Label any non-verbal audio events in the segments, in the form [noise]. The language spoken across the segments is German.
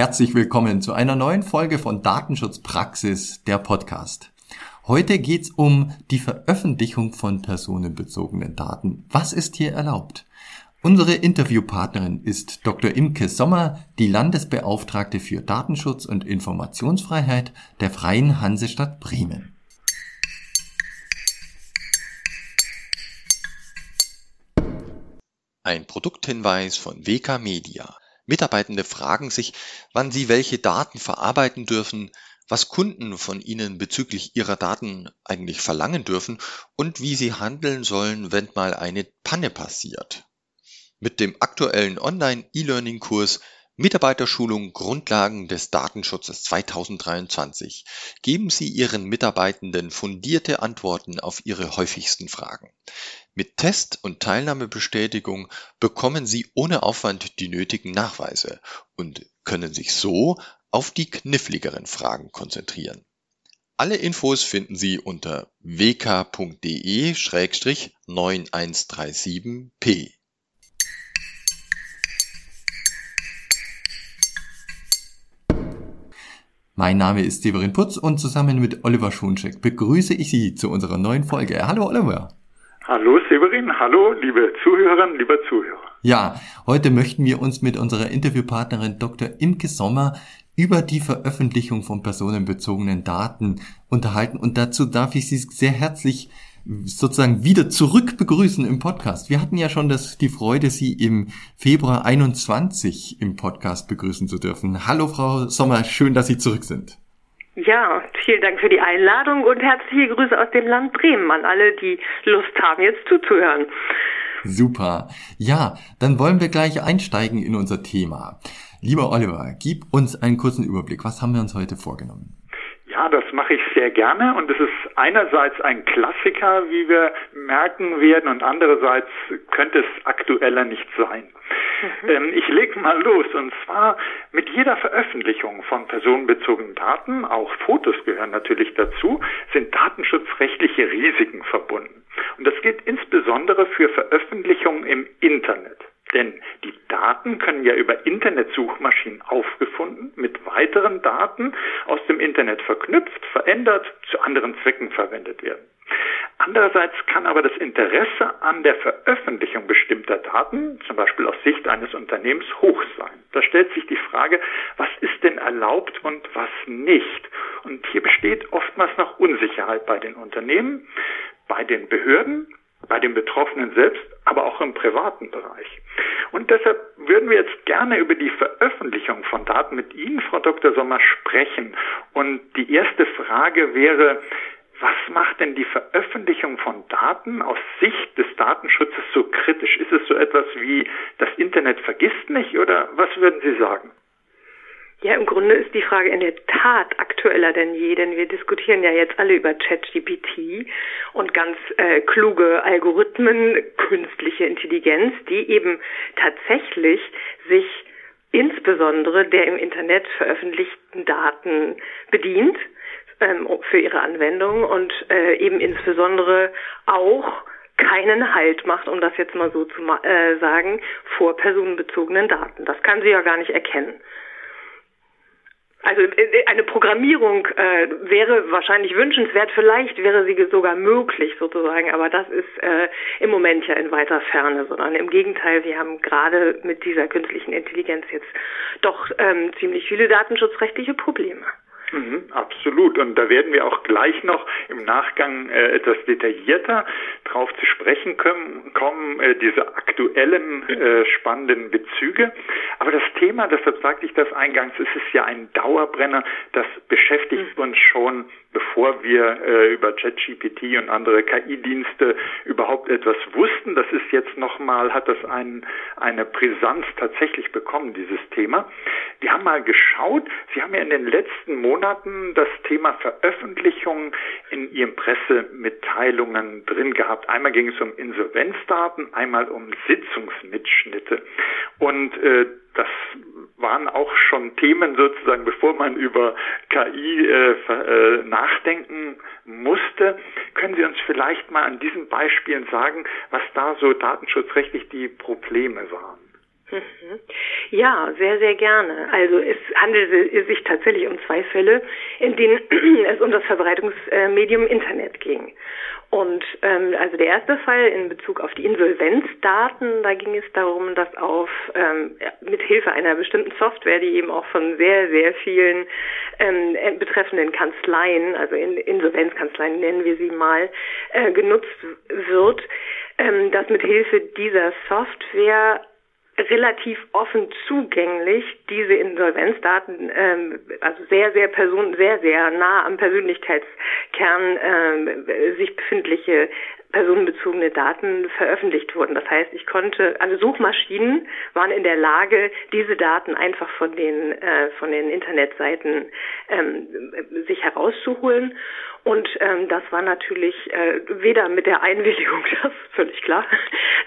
Herzlich willkommen zu einer neuen Folge von Datenschutzpraxis, der Podcast. Heute geht's um die Veröffentlichung von personenbezogenen Daten. Was ist hier erlaubt? Unsere Interviewpartnerin ist Dr. Imke Sommer, die Landesbeauftragte für Datenschutz und Informationsfreiheit der Freien Hansestadt Bremen. Ein Produkthinweis von WK Media. Mitarbeitende fragen sich, wann sie welche Daten verarbeiten dürfen, was Kunden von ihnen bezüglich ihrer Daten eigentlich verlangen dürfen und wie sie handeln sollen, wenn mal eine Panne passiert. Mit dem aktuellen Online-E-Learning-Kurs Mitarbeiterschulung Grundlagen des Datenschutzes 2023 geben Sie Ihren Mitarbeitenden fundierte Antworten auf ihre häufigsten Fragen. Mit Test und Teilnahmebestätigung bekommen Sie ohne Aufwand die nötigen Nachweise und können sich so auf die kniffligeren Fragen konzentrieren. Alle Infos finden Sie unter wk.de-9137p. Mein Name ist Severin Putz und zusammen mit Oliver Schoncheck begrüße ich Sie zu unserer neuen Folge. Hallo Oliver. Hallo Severin, hallo liebe Zuhörerinnen, lieber Zuhörer. Ja, heute möchten wir uns mit unserer Interviewpartnerin Dr. Imke Sommer über die Veröffentlichung von personenbezogenen Daten unterhalten und dazu darf ich Sie sehr herzlich sozusagen wieder zurück begrüßen im Podcast. Wir hatten ja schon das, die Freude, Sie im Februar 21 im Podcast begrüßen zu dürfen. Hallo Frau Sommer, schön, dass Sie zurück sind. Ja, vielen Dank für die Einladung und herzliche Grüße aus dem Land Bremen an alle, die Lust haben, jetzt zuzuhören. Super. Ja, dann wollen wir gleich einsteigen in unser Thema. Lieber Oliver, gib uns einen kurzen Überblick. Was haben wir uns heute vorgenommen? Ja, das mache ich sehr gerne und es ist einerseits ein Klassiker, wie wir merken werden, und andererseits könnte es aktueller nicht sein. Mhm. Ähm, ich lege mal los und zwar mit jeder Veröffentlichung von personenbezogenen Daten, auch Fotos gehören natürlich dazu, sind datenschutzrechtliche Risiken verbunden. Und das gilt insbesondere für Veröffentlichungen im Internet. Denn die Daten können ja über Internetsuchmaschinen aufgefunden, mit weiteren Daten aus dem Internet verknüpft, verändert, zu anderen Zwecken verwendet werden. Andererseits kann aber das Interesse an der Veröffentlichung bestimmter Daten, zum Beispiel aus Sicht eines Unternehmens, hoch sein. Da stellt sich die Frage, was ist denn erlaubt und was nicht? Und hier besteht oftmals noch Unsicherheit bei den Unternehmen, bei den Behörden, bei den Betroffenen selbst, aber auch im privaten Bereich. Und deshalb würden wir jetzt gerne über die Veröffentlichung von Daten mit Ihnen, Frau Dr. Sommer, sprechen. Und die erste Frage wäre, was macht denn die Veröffentlichung von Daten aus Sicht des Datenschutzes so kritisch? Ist es so etwas wie das Internet vergisst nicht oder was würden Sie sagen? Ja, im Grunde ist die Frage in der Tat aktueller denn je, denn wir diskutieren ja jetzt alle über ChatGPT und ganz äh, kluge Algorithmen, künstliche Intelligenz, die eben tatsächlich sich insbesondere der im Internet veröffentlichten Daten bedient ähm, für ihre Anwendung und äh, eben insbesondere auch keinen Halt macht, um das jetzt mal so zu äh, sagen, vor personenbezogenen Daten. Das kann sie ja gar nicht erkennen. Also äh, eine Programmierung äh, wäre wahrscheinlich wünschenswert, vielleicht wäre sie sogar möglich sozusagen, aber das ist äh, im Moment ja in weiter Ferne, sondern im Gegenteil, wir haben gerade mit dieser künstlichen Intelligenz jetzt doch ähm, ziemlich viele datenschutzrechtliche Probleme. Mhm, absolut. Und da werden wir auch gleich noch im Nachgang äh, etwas detaillierter drauf zu sprechen können, kommen, äh, diese aktuellen äh, spannenden Bezüge. Aber das Thema, deshalb sagte ich das eingangs, es ist ja ein Dauerbrenner, das beschäftigt mhm. uns schon bevor wir äh, über ChatGPT und andere KI-Dienste überhaupt etwas wussten. Das ist jetzt nochmal, hat das ein, eine Brisanz tatsächlich bekommen, dieses Thema. Wir haben mal geschaut, Sie haben ja in den letzten Monaten das Thema Veröffentlichung in Ihren Pressemitteilungen drin gehabt. Einmal ging es um Insolvenzdaten, einmal um Sitzungsmitschnitte. Und äh, das waren auch schon Themen sozusagen, bevor man über KI äh, äh, nachdenken musste. Können Sie uns vielleicht mal an diesen Beispielen sagen, was da so datenschutzrechtlich die Probleme waren? Mhm. Ja, sehr, sehr gerne. Also es handelte sich tatsächlich um zwei Fälle, in denen [clears throat] es um das Verbreitungsmedium Internet ging. Und ähm, also der erste Fall in Bezug auf die Insolvenzdaten, da ging es darum, dass auf ähm, mit Hilfe einer bestimmten Software, die eben auch von sehr sehr vielen ähm, betreffenden Kanzleien, also in Insolvenzkanzleien nennen wir sie mal, äh, genutzt wird, ähm, dass mit Hilfe dieser Software relativ offen zugänglich diese Insolvenzdaten, ähm, also sehr, sehr person, sehr, sehr nah am Persönlichkeitskern ähm, sich befindliche personenbezogene Daten veröffentlicht wurden. Das heißt, ich konnte, also Suchmaschinen waren in der Lage, diese Daten einfach von den äh, von den Internetseiten ähm, sich herauszuholen und ähm, das war natürlich äh, weder mit der Einwilligung, [laughs] das ist völlig klar,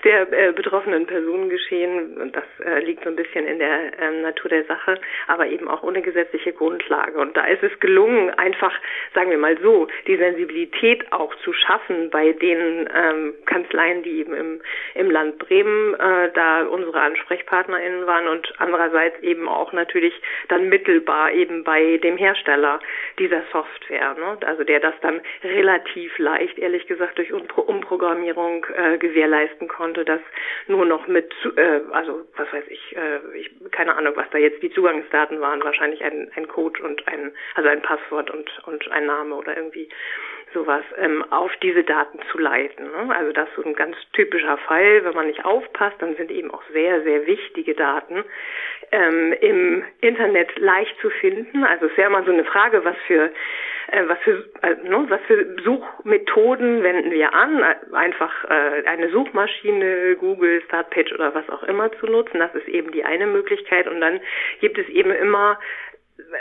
der äh, betroffenen Personen geschehen. Und das äh, liegt so ein bisschen in der ähm, Natur der Sache, aber eben auch ohne gesetzliche Grundlage. Und da ist es gelungen, einfach, sagen wir mal so, die Sensibilität auch zu schaffen bei den ähm, Kanzleien, die eben im, im Land Bremen äh, da unsere AnsprechpartnerInnen waren und andererseits eben auch natürlich dann mittelbar eben bei dem Hersteller dieser Software, ne? also der das dann relativ leicht, ehrlich gesagt, durch Umprogrammierung äh, gewährleisten konnte, dass nur noch mit, äh, also was weiß ich, äh, ich, keine Ahnung, was da jetzt die Zugangsdaten waren, wahrscheinlich ein, ein Code und ein, also ein Passwort und, und ein Name oder irgendwie sowas ähm, auf diese Daten zu leiten. Ne? Also das ist so ein ganz typischer Fall. Wenn man nicht aufpasst, dann sind eben auch sehr, sehr wichtige Daten ähm, im Internet leicht zu finden. Also es wäre mal so eine Frage, was für was für äh, ne, was für Suchmethoden wenden wir an? Einfach äh, eine Suchmaschine, Google, Startpage oder was auch immer zu nutzen. Das ist eben die eine Möglichkeit. Und dann gibt es eben immer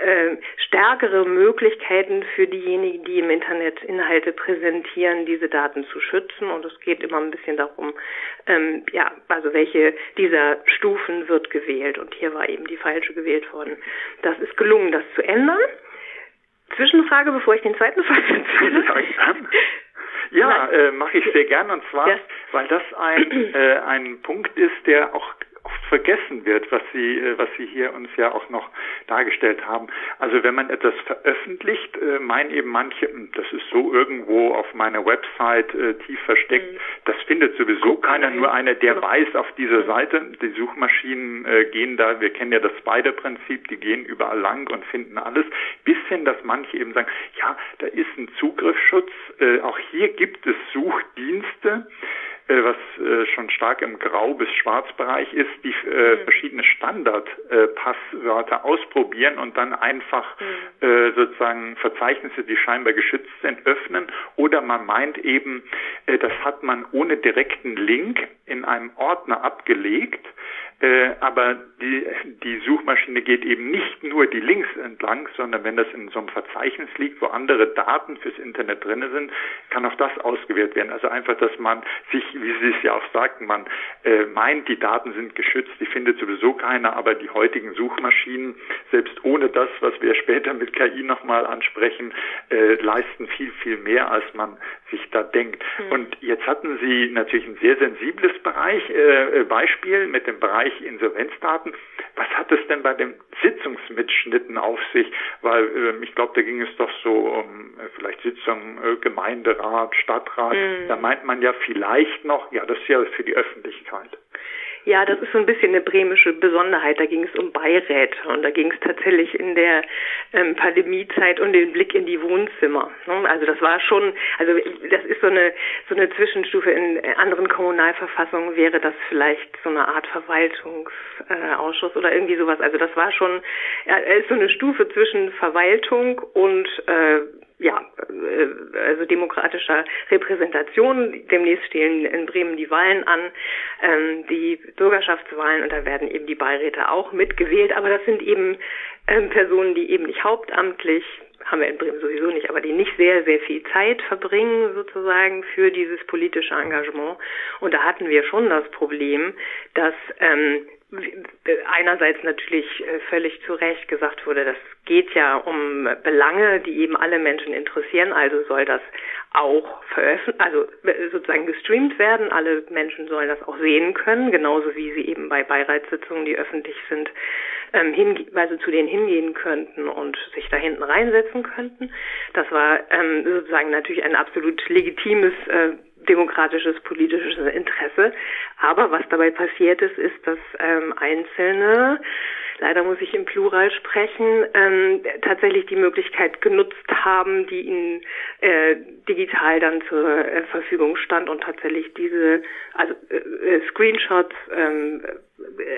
äh, stärkere Möglichkeiten für diejenigen, die im Internet Inhalte präsentieren, diese Daten zu schützen. Und es geht immer ein bisschen darum, ähm, ja, also welche dieser Stufen wird gewählt. Und hier war eben die falsche gewählt worden. Das ist gelungen, das zu ändern. Zwischenfrage, bevor ich den zweiten [laughs] Fall erzähle. Ja, äh, mache ich sehr gern und zwar, ja. weil das ein, äh, ein Punkt ist, der auch oft vergessen wird, was Sie, äh, was Sie hier uns ja auch noch dargestellt haben. Also wenn man etwas veröffentlicht, äh, meinen eben manche, hm, das ist so irgendwo auf meiner Website äh, tief versteckt. Mhm. Das findet sowieso keiner, nur einer, der genau. weiß auf dieser Seite. Die Suchmaschinen gehen da, wir kennen ja das Spider-Prinzip, die gehen überall lang und finden alles. Bis hin, dass manche eben sagen, ja, da ist ein Zugriffsschutz. Auch hier gibt es Suchdienste was äh, schon stark im Grau- bis Schwarzbereich ist, die äh, mhm. verschiedene Standardpasswörter äh, ausprobieren und dann einfach mhm. äh, sozusagen Verzeichnisse, die scheinbar geschützt sind, öffnen. Oder man meint eben, äh, das hat man ohne direkten Link in einem Ordner abgelegt äh, aber die, die Suchmaschine geht eben nicht nur die Links entlang, sondern wenn das in so einem Verzeichnis liegt, wo andere Daten fürs Internet drinne sind, kann auch das ausgewählt werden. Also einfach, dass man sich, wie Sie es ja auch sagten, man äh, meint, die Daten sind geschützt, die findet sowieso keiner, aber die heutigen Suchmaschinen, selbst ohne das, was wir später mit KI nochmal ansprechen, äh, leisten viel, viel mehr, als man sich da denkt. Mhm. Und jetzt hatten Sie natürlich ein sehr sensibles Bereich, äh, Beispiel mit dem Bereich Bereich Insolvenzdaten. Was hat es denn bei den Sitzungsmitschnitten auf sich? Weil äh, ich glaube, da ging es doch so um äh, vielleicht Sitzung äh, Gemeinderat, Stadtrat. Mhm. Da meint man ja vielleicht noch, ja, das ist ja für die Öffentlichkeit. Ja, das ist so ein bisschen eine bremische Besonderheit. Da ging es um Beiräte und da ging es tatsächlich in der ähm, Pandemiezeit um den Blick in die Wohnzimmer. Ne? Also das war schon, also das ist so eine so eine Zwischenstufe. In anderen Kommunalverfassungen wäre das vielleicht so eine Art Verwaltungsausschuss äh, oder irgendwie sowas. Also das war schon, er ist so eine Stufe zwischen Verwaltung und äh, ja, äh, also demokratischer Repräsentation. Demnächst stehen in Bremen die Wahlen an, ähm, die Bürgerschaftswahlen und da werden eben die Beiräte auch mitgewählt. Aber das sind eben ähm, Personen, die eben nicht hauptamtlich haben wir in Bremen sowieso nicht, aber die nicht sehr, sehr viel Zeit verbringen sozusagen für dieses politische Engagement. Und da hatten wir schon das Problem, dass ähm, einerseits natürlich äh, völlig zu Recht gesagt wurde, das geht ja um Belange, die eben alle Menschen interessieren, also soll das auch veröffentlicht, also äh, sozusagen gestreamt werden. Alle Menschen sollen das auch sehen können, genauso wie sie eben bei Beiratssitzungen, die öffentlich sind, ähm, hin, also zu denen hingehen könnten und sich da hinten reinsetzen könnten. Das war ähm, sozusagen natürlich ein absolut legitimes äh, demokratisches politisches Interesse. Aber was dabei passiert ist, ist, dass ähm, Einzelne leider muss ich im Plural sprechen, ähm, tatsächlich die Möglichkeit genutzt haben, die ihnen äh, digital dann zur äh, Verfügung stand und tatsächlich diese also äh, äh Screenshots ähm,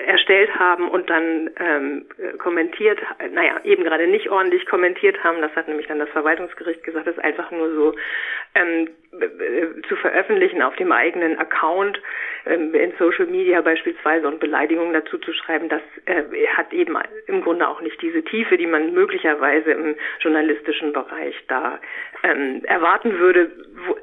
erstellt haben und dann ähm, kommentiert, naja, eben gerade nicht ordentlich kommentiert haben, das hat nämlich dann das Verwaltungsgericht gesagt, das ist einfach nur so ähm, zu veröffentlichen auf dem eigenen Account ähm, in Social Media beispielsweise und Beleidigungen dazu zu schreiben, das äh, hat eben im Grunde auch nicht diese Tiefe, die man möglicherweise im journalistischen Bereich da ähm, erwarten würde,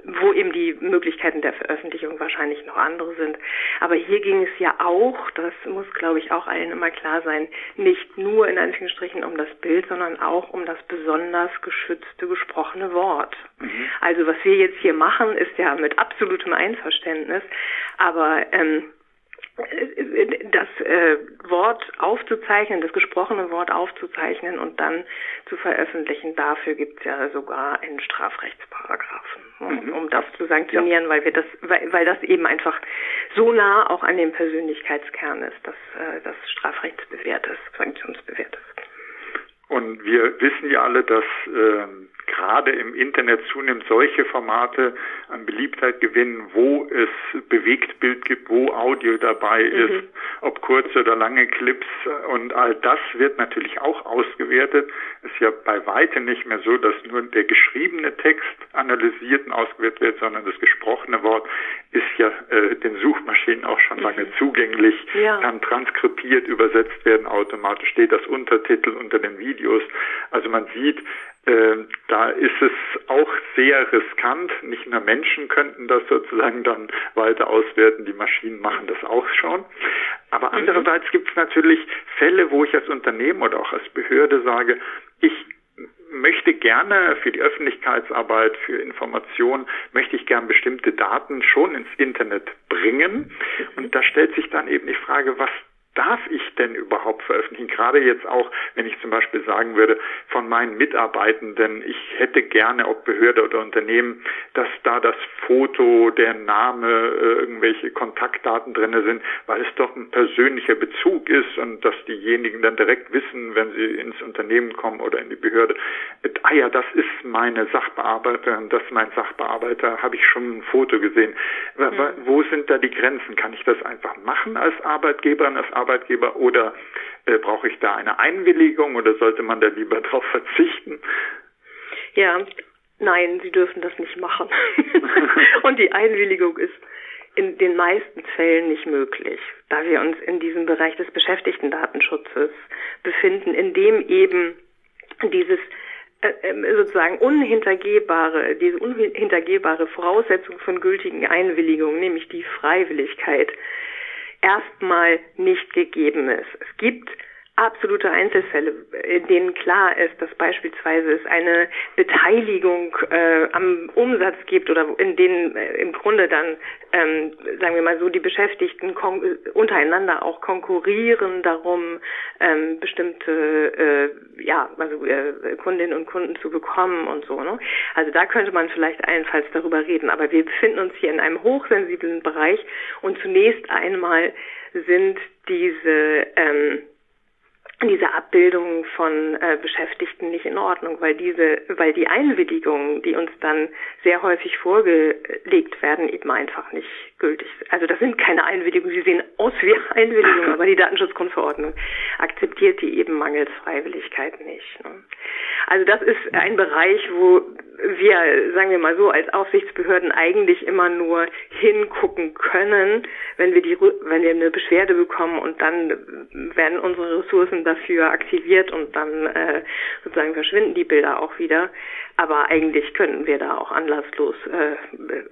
wo, eben die Möglichkeiten der Veröffentlichung wahrscheinlich noch andere sind. Aber hier ging es ja auch, das muss glaube ich auch allen immer klar sein, nicht nur in Anführungsstrichen um das Bild, sondern auch um das besonders geschützte gesprochene Wort. Mhm. Also was wir jetzt hier machen, ist ja mit absolutem Einverständnis, aber ähm, das äh, Wort aufzuzeichnen, das gesprochene Wort aufzuzeichnen und dann zu veröffentlichen, dafür gibt es ja sogar einen Strafrechtsparagraphen, mhm. um das zu sanktionieren, ja. weil wir das, weil, weil das eben einfach so nah auch an dem Persönlichkeitskern ist, dass äh, das strafrechtsbewährt ist, sanktionsbewährt ist. Und wir wissen ja alle, dass ähm, gerade im Internet zunehmend solche Formate an Beliebtheit gewinnen, wo es Bewegtbild gibt, wo Audio dabei mhm. ist, ob kurze oder lange Clips und all das wird natürlich auch ausgewertet. Es ist ja bei weitem nicht mehr so, dass nur der geschriebene Text analysiert und ausgewertet wird, sondern das gesprochene Wort ist ja äh, den Suchmaschinen auch schon lange mhm. zugänglich, ja. kann transkribiert, übersetzt werden automatisch, steht das Untertitel unter den Videos. Also man sieht, da ist es auch sehr riskant. Nicht nur Menschen könnten das sozusagen dann weiter auswerten, die Maschinen machen das auch schon. Aber mhm. andererseits gibt es natürlich Fälle, wo ich als Unternehmen oder auch als Behörde sage, ich möchte gerne für die Öffentlichkeitsarbeit, für Information, möchte ich gern bestimmte Daten schon ins Internet bringen. Mhm. Und da stellt sich dann eben die Frage, was darf ich denn überhaupt veröffentlichen? Gerade jetzt auch, wenn ich zum Beispiel sagen würde, von meinen Mitarbeitenden, ich hätte gerne, ob Behörde oder Unternehmen, dass da das Foto, der Name, äh, irgendwelche Kontaktdaten drinne sind, weil es doch ein persönlicher Bezug ist und dass diejenigen dann direkt wissen, wenn sie ins Unternehmen kommen oder in die Behörde, ah ja, das ist meine Sachbearbeiterin, das ist mein Sachbearbeiter, habe ich schon ein Foto gesehen. Mhm. Wo sind da die Grenzen? Kann ich das einfach machen als Arbeitgeber, als Arbeitgeber Arbeitgeber oder äh, brauche ich da eine Einwilligung oder sollte man da lieber darauf verzichten? Ja, nein, Sie dürfen das nicht machen. [laughs] Und die Einwilligung ist in den meisten Fällen nicht möglich, da wir uns in diesem Bereich des Beschäftigtendatenschutzes befinden, in dem eben dieses äh, ähm, sozusagen unhintergehbare, diese unhintergehbare Voraussetzung von gültigen Einwilligungen, nämlich die Freiwilligkeit, erstmal nicht gegeben ist. Es gibt absolute Einzelfälle, in denen klar ist, dass beispielsweise es eine Beteiligung äh, am Umsatz gibt oder in denen äh, im Grunde dann, ähm, sagen wir mal so, die Beschäftigten untereinander auch konkurrieren darum, ähm, bestimmte äh, ja, also äh, Kundinnen und Kunden zu bekommen und so. Ne? Also da könnte man vielleicht allenfalls darüber reden. Aber wir befinden uns hier in einem hochsensiblen Bereich und zunächst einmal sind diese ähm, diese Abbildung von äh, Beschäftigten nicht in Ordnung, weil diese, weil die Einwilligungen, die uns dann sehr häufig vorgelegt werden, eben einfach nicht gültig. Also das sind keine Einwilligungen, sie sehen aus wie [laughs] Einwilligungen, [laughs] aber die Datenschutzgrundverordnung akzeptiert die eben mangels Freiwilligkeit nicht. Ne? Also das ist ein Bereich, wo wir, sagen wir mal so, als Aufsichtsbehörden eigentlich immer nur hingucken können, wenn wir die, wenn wir eine Beschwerde bekommen und dann werden unsere Ressourcen dafür aktiviert und dann äh, sozusagen verschwinden die Bilder auch wieder. Aber eigentlich könnten wir da auch anlasslos äh,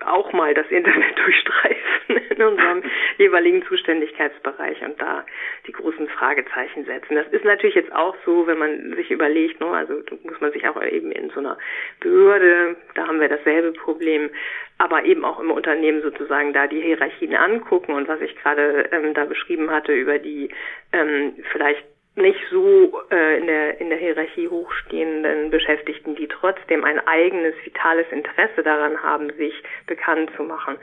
auch mal das Internet [laughs] durchstreifen in unserem jeweiligen Zuständigkeitsbereich und da die großen Fragezeichen setzen. Das ist natürlich jetzt auch so, wenn man sich überlegt, ne, also muss man sich auch eben in so einer Behörde, da haben wir dasselbe Problem, aber eben auch im Unternehmen sozusagen da die Hierarchien angucken und was ich gerade ähm, da beschrieben hatte über die ähm, vielleicht nicht so äh, in der in der Hierarchie hochstehenden Beschäftigten, die trotzdem ein eigenes vitales Interesse daran haben, sich bekannt zu machen.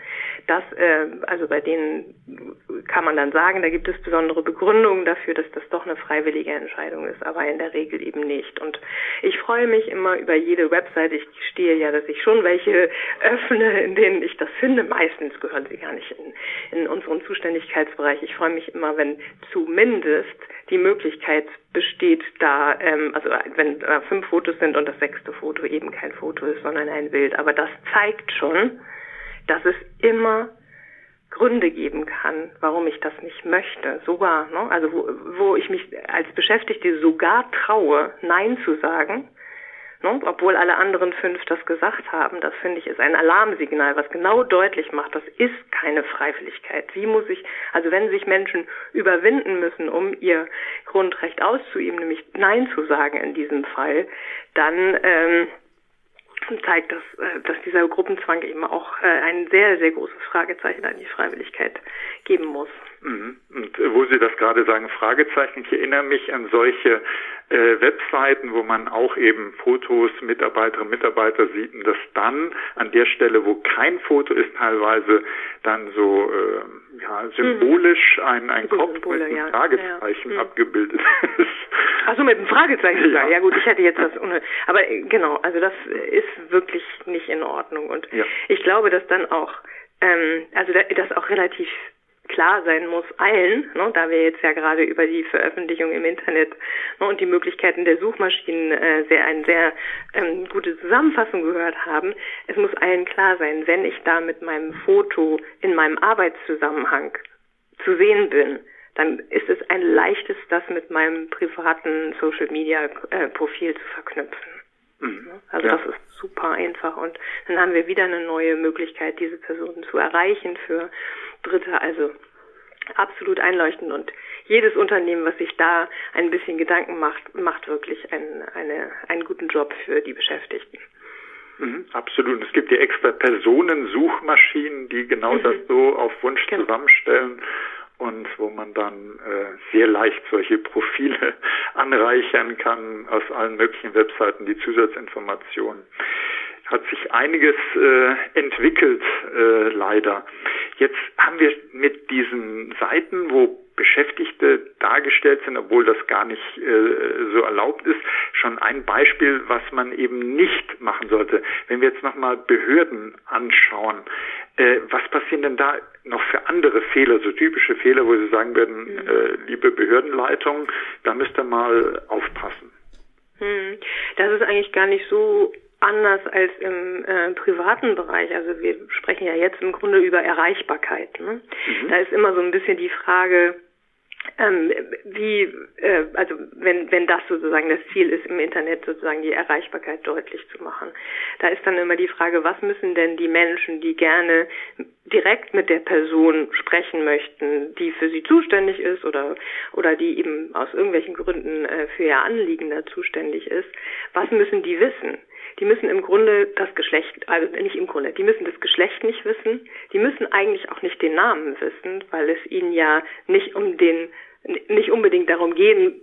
Das äh, also bei denen kann man dann sagen, da gibt es besondere Begründungen dafür, dass das doch eine freiwillige Entscheidung ist, aber in der Regel eben nicht. Und ich freue mich immer über jede Website. Ich stehe ja, dass ich schon welche öffne, in denen ich das finde. Meistens gehören sie gar nicht in, in unseren Zuständigkeitsbereich. Ich freue mich immer, wenn zumindest die Möglichkeit besteht, da, ähm, also wenn äh, fünf Fotos sind und das sechste Foto eben kein Foto ist, sondern ein Bild. Aber das zeigt schon, dass es immer Gründe geben kann, warum ich das nicht möchte. Sogar, ne? also wo, wo ich mich als Beschäftigte sogar traue, Nein zu sagen, Ne? Obwohl alle anderen fünf das gesagt haben, das finde ich ist ein Alarmsignal, was genau deutlich macht, das ist keine Freiwilligkeit. Wie muss ich, also wenn sich Menschen überwinden müssen, um ihr Grundrecht auszuüben, nämlich Nein zu sagen in diesem Fall, dann ähm, zeigt das, äh, dass dieser Gruppenzwang eben auch äh, ein sehr, sehr großes Fragezeichen an die Freiwilligkeit geben muss. Mhm. Und wo Sie das gerade sagen, Fragezeichen, ich erinnere mich an solche äh, Webseiten, wo man auch eben Fotos Mitarbeiterinnen und Mitarbeiter sieht und dass dann an der Stelle, wo kein Foto ist, teilweise dann so äh, ja, symbolisch ein, ein Kopf Symbole, mit einem ja. Fragezeichen ja. abgebildet ist. Also mit einem Fragezeichen ja. ja gut, ich hätte jetzt das ohne. Aber äh, genau, also das ist wirklich nicht in Ordnung. Und ich glaube, dass dann auch ähm, also das auch relativ klar sein muss allen, ne, da wir jetzt ja gerade über die Veröffentlichung im Internet ne, und die Möglichkeiten der Suchmaschinen äh, sehr eine sehr ähm, gute Zusammenfassung gehört haben. Es muss allen klar sein, wenn ich da mit meinem Foto in meinem Arbeitszusammenhang zu sehen bin, dann ist es ein leichtes, das mit meinem privaten Social Media äh, Profil zu verknüpfen. Mhm. Also ja. das ist super einfach und dann haben wir wieder eine neue Möglichkeit, diese Personen zu erreichen für Dritte. Also absolut einleuchtend und jedes Unternehmen, was sich da ein bisschen Gedanken macht, macht wirklich einen, eine, einen guten Job für die Beschäftigten. Mhm, absolut. Es gibt ja extra Personensuchmaschinen, die genau mhm. das so auf Wunsch genau. zusammenstellen und wo man dann äh, sehr leicht solche Profile [laughs] anreichern kann aus allen möglichen Webseiten, die Zusatzinformationen. Hat sich einiges äh, entwickelt, äh, leider. Jetzt haben wir mit diesen Seiten, wo Beschäftigte dargestellt sind, obwohl das gar nicht äh, so erlaubt ist, schon ein Beispiel, was man eben nicht machen sollte. Wenn wir jetzt nochmal Behörden anschauen, äh, was passieren denn da noch für andere Fehler, so typische Fehler, wo Sie sagen würden, mhm. äh, liebe Behördenleitung, da müsst ihr mal aufpassen? Hm. Das ist eigentlich gar nicht so anders als im äh, privaten Bereich. Also wir sprechen ja jetzt im Grunde über Erreichbarkeit. Ne? Mhm. Da ist immer so ein bisschen die Frage, ähm, wie, äh, also wenn, wenn das sozusagen das Ziel ist, im Internet sozusagen die Erreichbarkeit deutlich zu machen. Da ist dann immer die Frage, was müssen denn die Menschen, die gerne direkt mit der Person sprechen möchten, die für sie zuständig ist oder, oder die eben aus irgendwelchen Gründen äh, für ihr Anliegen da zuständig ist, was müssen die wissen? Die müssen im Grunde das Geschlecht, also nicht im Grunde, die müssen das Geschlecht nicht wissen, die müssen eigentlich auch nicht den Namen wissen, weil es ihnen ja nicht um den, nicht unbedingt darum gehen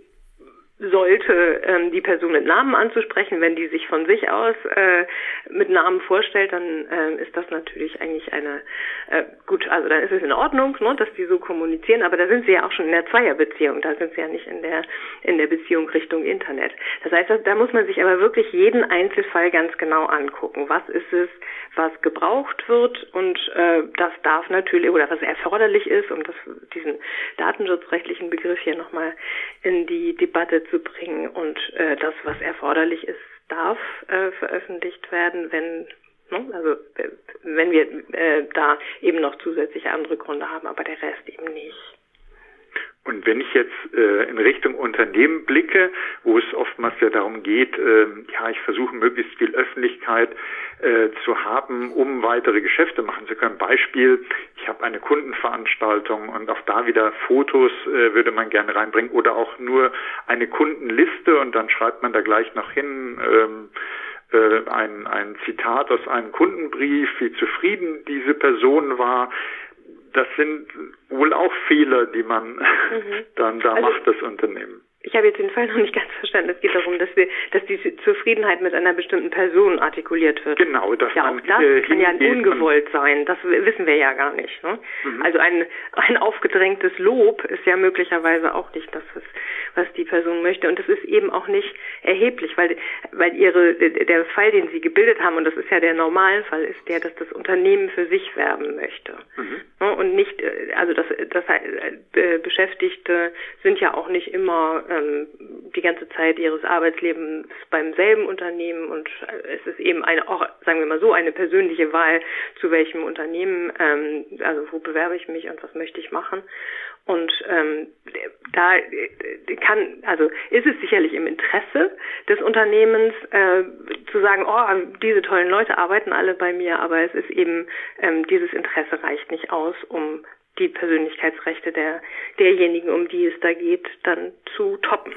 sollte, ähm, die Person mit Namen anzusprechen. Wenn die sich von sich aus äh, mit Namen vorstellt, dann äh, ist das natürlich eigentlich eine äh, gut, also dann ist es in Ordnung, ne, dass die so kommunizieren, aber da sind sie ja auch schon in der Zweierbeziehung, da sind sie ja nicht in der in der Beziehung Richtung Internet. Das heißt, da muss man sich aber wirklich jeden Einzelfall ganz genau angucken. Was ist es, was gebraucht wird und äh, das darf natürlich oder was erforderlich ist, um das, diesen datenschutzrechtlichen Begriff hier nochmal in die Debatte zu bringen und äh, das, was erforderlich ist, darf äh, veröffentlicht werden, wenn ne, also wenn wir äh, da eben noch zusätzliche andere Gründe haben, aber der Rest eben nicht. Und wenn ich jetzt äh, in Richtung Unternehmen blicke, wo es oftmals ja darum geht, äh, ja, ich versuche möglichst viel Öffentlichkeit äh, zu haben, um weitere Geschäfte machen zu können. Beispiel, ich habe eine Kundenveranstaltung und auch da wieder Fotos äh, würde man gerne reinbringen oder auch nur eine Kundenliste und dann schreibt man da gleich noch hin, ähm, äh, ein, ein Zitat aus einem Kundenbrief, wie zufrieden diese Person war das sind wohl auch Fehler, die man mhm. [laughs] dann da also, macht, das Unternehmen. Ich habe jetzt den Fall [laughs] noch nicht ganz verstanden. Es geht darum, dass wir, dass die Zufriedenheit mit einer bestimmten Person artikuliert wird. Genau, das ja auch das äh, kann ja ungewollt sein. Das wissen wir ja gar nicht. Ne? Mhm. Also ein ein aufgedrängtes Lob ist ja möglicherweise auch nicht das, was, was die Person möchte. Und es ist eben auch nicht erheblich, weil weil ihre der Fall, den sie gebildet haben, und das ist ja der Normalfall, ist der, dass das Unternehmen für sich werben möchte mhm. ne? und nicht. Äh, also das das äh, Beschäftigte sind ja auch nicht immer ähm, die ganze Zeit ihres Arbeitslebens beim selben Unternehmen und es ist eben eine, auch sagen wir mal so, eine persönliche Wahl, zu welchem Unternehmen, ähm, also wo bewerbe ich mich und was möchte ich machen. Und ähm, da kann, also ist es sicherlich im Interesse des Unternehmens äh, zu sagen, oh, diese tollen Leute arbeiten alle bei mir, aber es ist eben, ähm, dieses Interesse reicht nicht aus, um die Persönlichkeitsrechte der, derjenigen, um die es da geht, dann zu toppen.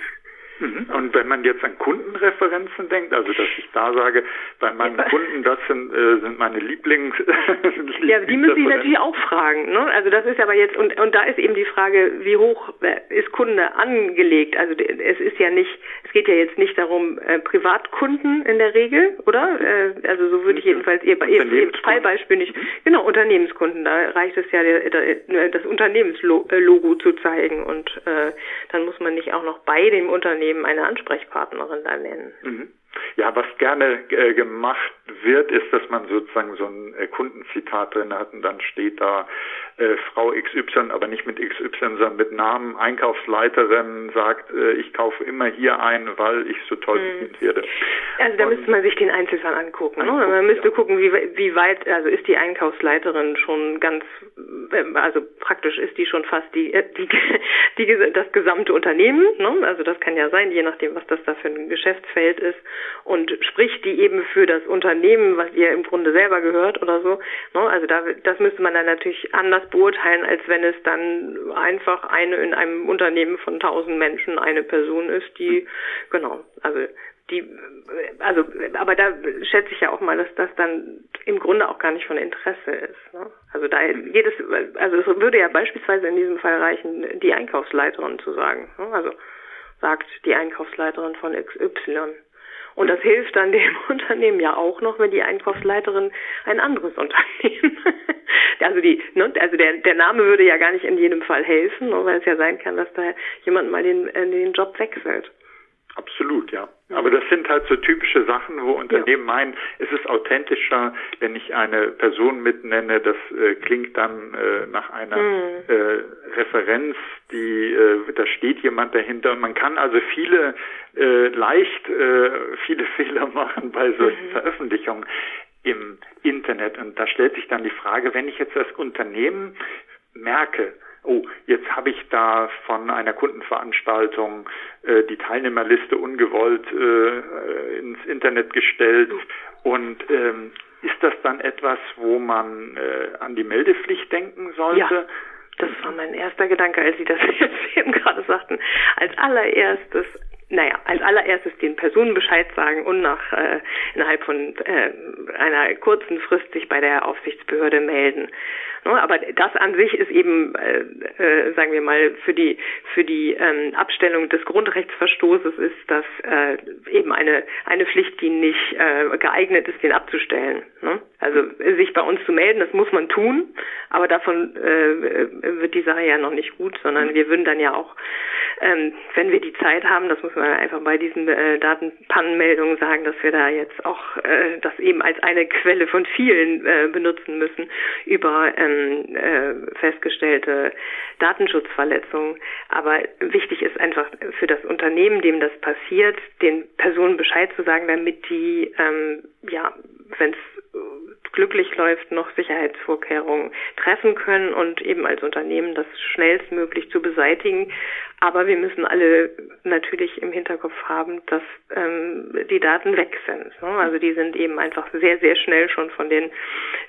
Mhm. Und wenn man jetzt an Kundenreferenzen denkt, also dass ich da sage, bei meinen ja. Kunden, das sind, äh, sind meine Lieblings. [laughs] ja, die müssen ich natürlich auch fragen. Ne? Also das ist aber jetzt und und da ist eben die Frage, wie hoch ist Kunde angelegt? Also es ist ja nicht, es geht ja jetzt nicht darum äh, Privatkunden in der Regel, oder? Äh, also so würde ich jedenfalls ihr, ihr, ihr Fallbeispiel nicht. Mhm. Genau Unternehmenskunden. Da reicht es ja der, der, das Unternehmenslogo zu zeigen und äh, dann muss man nicht auch noch bei dem Unternehmen eben eine Ansprechpartnerin da nennen. Mhm. Ja, was gerne äh, gemacht wird, ist, dass man sozusagen so ein äh, Kundenzitat drin hat und dann steht da äh, Frau XY, aber nicht mit XY, sondern mit Namen, Einkaufsleiterin sagt, äh, ich kaufe immer hier ein, weil ich so toll hm. bedient werde. Also da und, müsste man sich den Einzelfall angucken. Ne? Man müsste ja. gucken, wie, wie weit, also ist die Einkaufsleiterin schon ganz, ähm, also praktisch ist die schon fast die, äh, die, die das gesamte Unternehmen. Ne? Also das kann ja sein, je nachdem, was das da für ein Geschäftsfeld ist und spricht die eben für das Unternehmen, was ihr im Grunde selber gehört oder so. Ne? Also da, das müsste man dann natürlich anders beurteilen, als wenn es dann einfach eine in einem Unternehmen von tausend Menschen eine Person ist, die, genau, also die, also, aber da schätze ich ja auch mal, dass das dann im Grunde auch gar nicht von Interesse ist. Ne? Also da jedes, also es würde ja beispielsweise in diesem Fall reichen, die Einkaufsleiterin zu sagen. Ne? Also sagt die Einkaufsleiterin von XY. Und das hilft dann dem [laughs] Unternehmen ja auch noch, wenn die Einkaufsleiterin ein anderes Unternehmen. [laughs] also die, ne, also der, der Name würde ja gar nicht in jedem Fall helfen, ne, weil es ja sein kann, dass da jemand mal den, äh, den Job wechselt. Absolut, ja. Aber das sind halt so typische Sachen, wo Unternehmen ja. meinen, es ist authentischer, wenn ich eine Person mitnenne. Das äh, klingt dann äh, nach einer mhm. äh, Referenz, die äh, da steht jemand dahinter. Und man kann also viele äh, leicht äh, viele [laughs] Fehler machen bei solchen mhm. Veröffentlichungen im Internet. Und da stellt sich dann die Frage, wenn ich jetzt als Unternehmen merke, oh, jetzt habe ich da von einer Kundenveranstaltung äh, die Teilnehmerliste ungewollt äh, ins Internet gestellt und ähm, ist das dann etwas, wo man äh, an die Meldepflicht denken sollte? Ja. Das war mein erster Gedanke, als Sie das [laughs] jetzt eben gerade sagten. Als allererstes naja, als allererstes den Personen Bescheid sagen und nach äh, innerhalb von äh, einer kurzen Frist sich bei der Aufsichtsbehörde melden. Ne, aber das an sich ist eben, äh, äh, sagen wir mal, für die für die ähm, Abstellung des Grundrechtsverstoßes ist das äh, eben eine eine Pflicht, die nicht äh, geeignet ist, den abzustellen. Ne? Also sich bei uns zu melden, das muss man tun, aber davon äh, wird die Sache ja noch nicht gut, sondern wir würden dann ja auch, ähm, wenn wir die Zeit haben, das muss man einfach bei diesen äh, Datenpannenmeldungen sagen, dass wir da jetzt auch äh, das eben als eine Quelle von vielen äh, benutzen müssen über ähm, ähm, äh, festgestellte Datenschutzverletzungen. Aber wichtig ist einfach für das Unternehmen, dem das passiert, den Personen Bescheid zu sagen, damit die, ähm, ja, wenn es glücklich läuft, noch Sicherheitsvorkehrungen treffen können und eben als Unternehmen das schnellstmöglich zu beseitigen. Aber wir müssen alle natürlich im Hinterkopf haben, dass ähm, die Daten weg sind. Ne? Also die sind eben einfach sehr, sehr schnell schon von den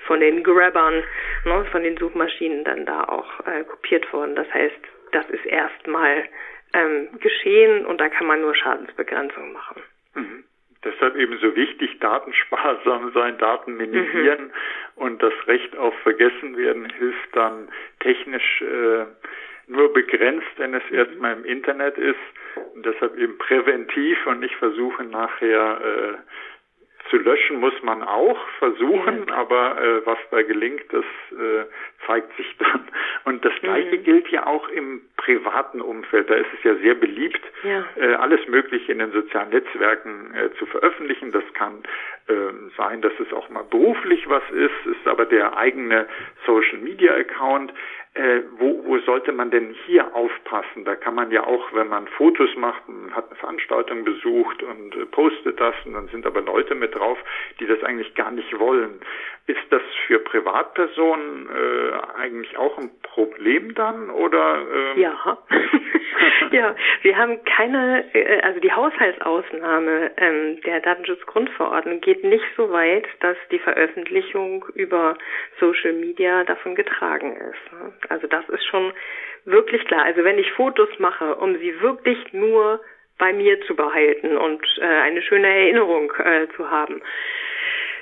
von den Grabbern, ne, von den Suchmaschinen dann da auch äh, kopiert worden. Das heißt, das ist erstmal ähm, geschehen und da kann man nur Schadensbegrenzung machen. Mhm. Deshalb eben so wichtig, datensparsam sein, Daten minimieren mhm. und das Recht auf Vergessenwerden hilft dann technisch äh, nur begrenzt, wenn es mhm. erstmal im Internet ist und deshalb eben präventiv und nicht versuchen nachher äh, zu löschen muss man auch versuchen, aber äh, was da gelingt, das äh, zeigt sich dann. Und das Gleiche mhm. gilt ja auch im privaten Umfeld. Da ist es ja sehr beliebt, ja. Äh, alles Mögliche in den sozialen Netzwerken äh, zu veröffentlichen. Das kann äh, sein, dass es auch mal beruflich was ist, ist aber der eigene Social Media Account äh, wo, wo sollte man denn hier aufpassen? Da kann man ja auch, wenn man Fotos macht, man hat eine Veranstaltung besucht und äh, postet das und dann sind aber Leute mit drauf, die das eigentlich gar nicht wollen. Ist das für Privatpersonen äh, eigentlich auch ein Problem dann oder? Ähm? Ja, [laughs] ja, wir haben keine, äh, also die Haushaltsausnahme ähm, der Datenschutzgrundverordnung geht nicht so weit, dass die Veröffentlichung über Social Media davon getragen ist. Also das ist schon wirklich klar. Also wenn ich Fotos mache, um sie wirklich nur bei mir zu behalten und äh, eine schöne Erinnerung äh, zu haben,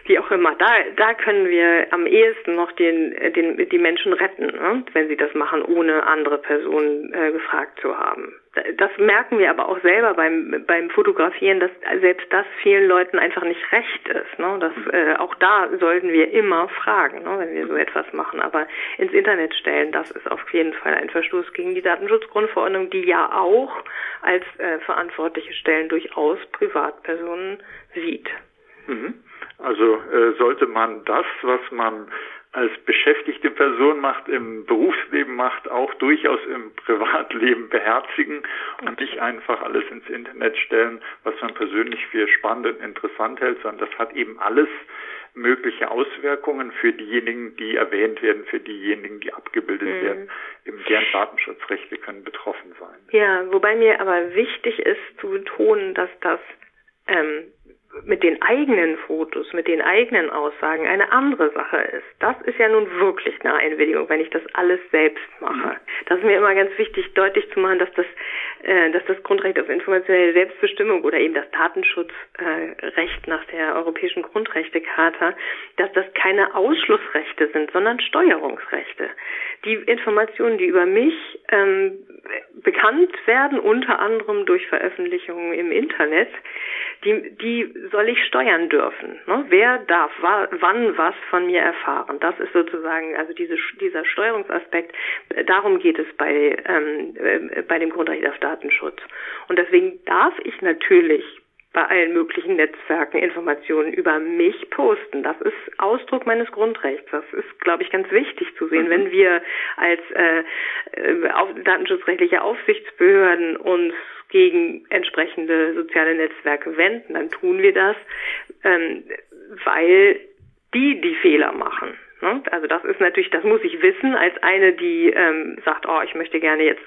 wie auch immer, da, da können wir am ehesten noch den, den, die Menschen retten, ne? wenn sie das machen, ohne andere Personen äh, gefragt zu haben. Das merken wir aber auch selber beim, beim Fotografieren, dass selbst das vielen Leuten einfach nicht recht ist. Ne? Das, äh, auch da sollten wir immer fragen, ne? wenn wir so etwas machen. Aber ins Internet stellen, das ist auf jeden Fall ein Verstoß gegen die Datenschutzgrundverordnung, die ja auch als äh, verantwortliche Stellen durchaus Privatpersonen sieht. Mhm. Also äh, sollte man das, was man als beschäftigte Person macht, im Berufsleben macht, auch durchaus im [laughs] Privatleben beherzigen und nicht einfach alles ins Internet stellen, was man persönlich für spannend und interessant hält, sondern das hat eben alles mögliche Auswirkungen für diejenigen, die erwähnt werden, für diejenigen, die abgebildet mhm. werden. Eben deren Datenschutzrechte können betroffen sein. Ja, wobei mir aber wichtig ist zu betonen, dass das ähm, mit den eigenen Fotos, mit den eigenen Aussagen eine andere Sache ist. Das ist ja nun wirklich eine Einwilligung, wenn ich das alles selbst mache. Das ist mir immer ganz wichtig, deutlich zu machen, dass das, äh, dass das Grundrecht auf informationelle Selbstbestimmung oder eben das Datenschutzrecht nach der Europäischen Grundrechtecharta, dass das keine Ausschlussrechte sind, sondern Steuerungsrechte. Die Informationen, die über mich ähm, bekannt werden, unter anderem durch Veröffentlichungen im Internet, die, die soll ich steuern dürfen. Ne? Wer darf wa wann was von mir erfahren? Das ist sozusagen, also diese, dieser Steuerungsaspekt, darum geht es bei, ähm, äh, bei dem Grundrecht auf Datenschutz. Und deswegen darf ich natürlich bei allen möglichen Netzwerken Informationen über mich posten. Das ist Ausdruck meines Grundrechts. Das ist, glaube ich, ganz wichtig zu sehen. Mhm. Wenn wir als äh, äh, auf, datenschutzrechtliche Aufsichtsbehörden uns gegen entsprechende soziale Netzwerke wenden, dann tun wir das, ähm, weil die die Fehler machen. Ne? Also das ist natürlich, das muss ich wissen als eine, die ähm, sagt, oh, ich möchte gerne jetzt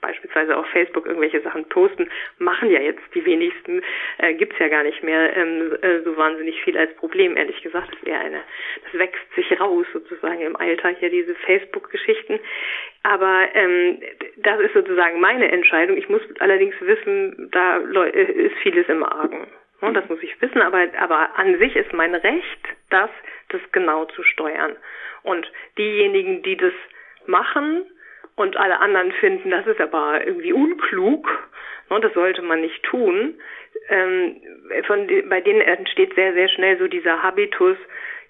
beispielsweise auf Facebook irgendwelche Sachen posten, machen ja jetzt die wenigsten, äh, gibt's ja gar nicht mehr ähm, äh, so wahnsinnig viel als Problem, ehrlich gesagt. Das wäre eine, das wächst sich raus sozusagen im Alter hier diese Facebook-Geschichten. Aber ähm, das ist sozusagen meine Entscheidung. Ich muss allerdings wissen, da äh, ist vieles im Argen. Ne, das muss ich wissen, aber, aber an sich ist mein Recht, das, das genau zu steuern. Und diejenigen, die das machen, und alle anderen finden, das ist aber irgendwie unklug, ne, das sollte man nicht tun. Ähm, von, bei denen entsteht sehr, sehr schnell so dieser Habitus,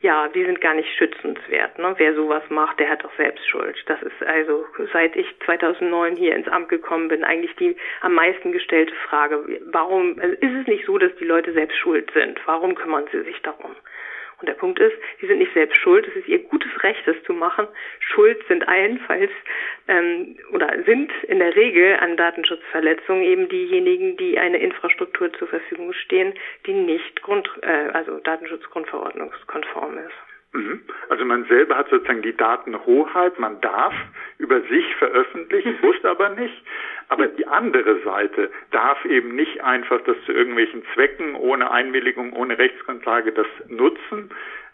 ja, die sind gar nicht schützenswert. Ne? Wer sowas macht, der hat doch selbst Schuld. Das ist also, seit ich 2009 hier ins Amt gekommen bin, eigentlich die am meisten gestellte Frage. Warum also ist es nicht so, dass die Leute selbst schuld sind? Warum kümmern sie sich darum? Und der Punkt ist, sie sind nicht selbst schuld, es ist ihr gutes Recht, das zu machen. Schuld sind allenfalls ähm, oder sind in der Regel an Datenschutzverletzungen eben diejenigen, die eine Infrastruktur zur Verfügung stehen, die nicht Grund, äh, also Datenschutzgrundverordnungskonform ist. Mhm. Also man selber hat sozusagen die Datenhoheit, man darf über sich veröffentlichen, mhm. muss aber nicht. Aber die andere Seite darf eben nicht einfach das zu irgendwelchen Zwecken ohne Einwilligung, ohne Rechtsgrundlage das nutzen,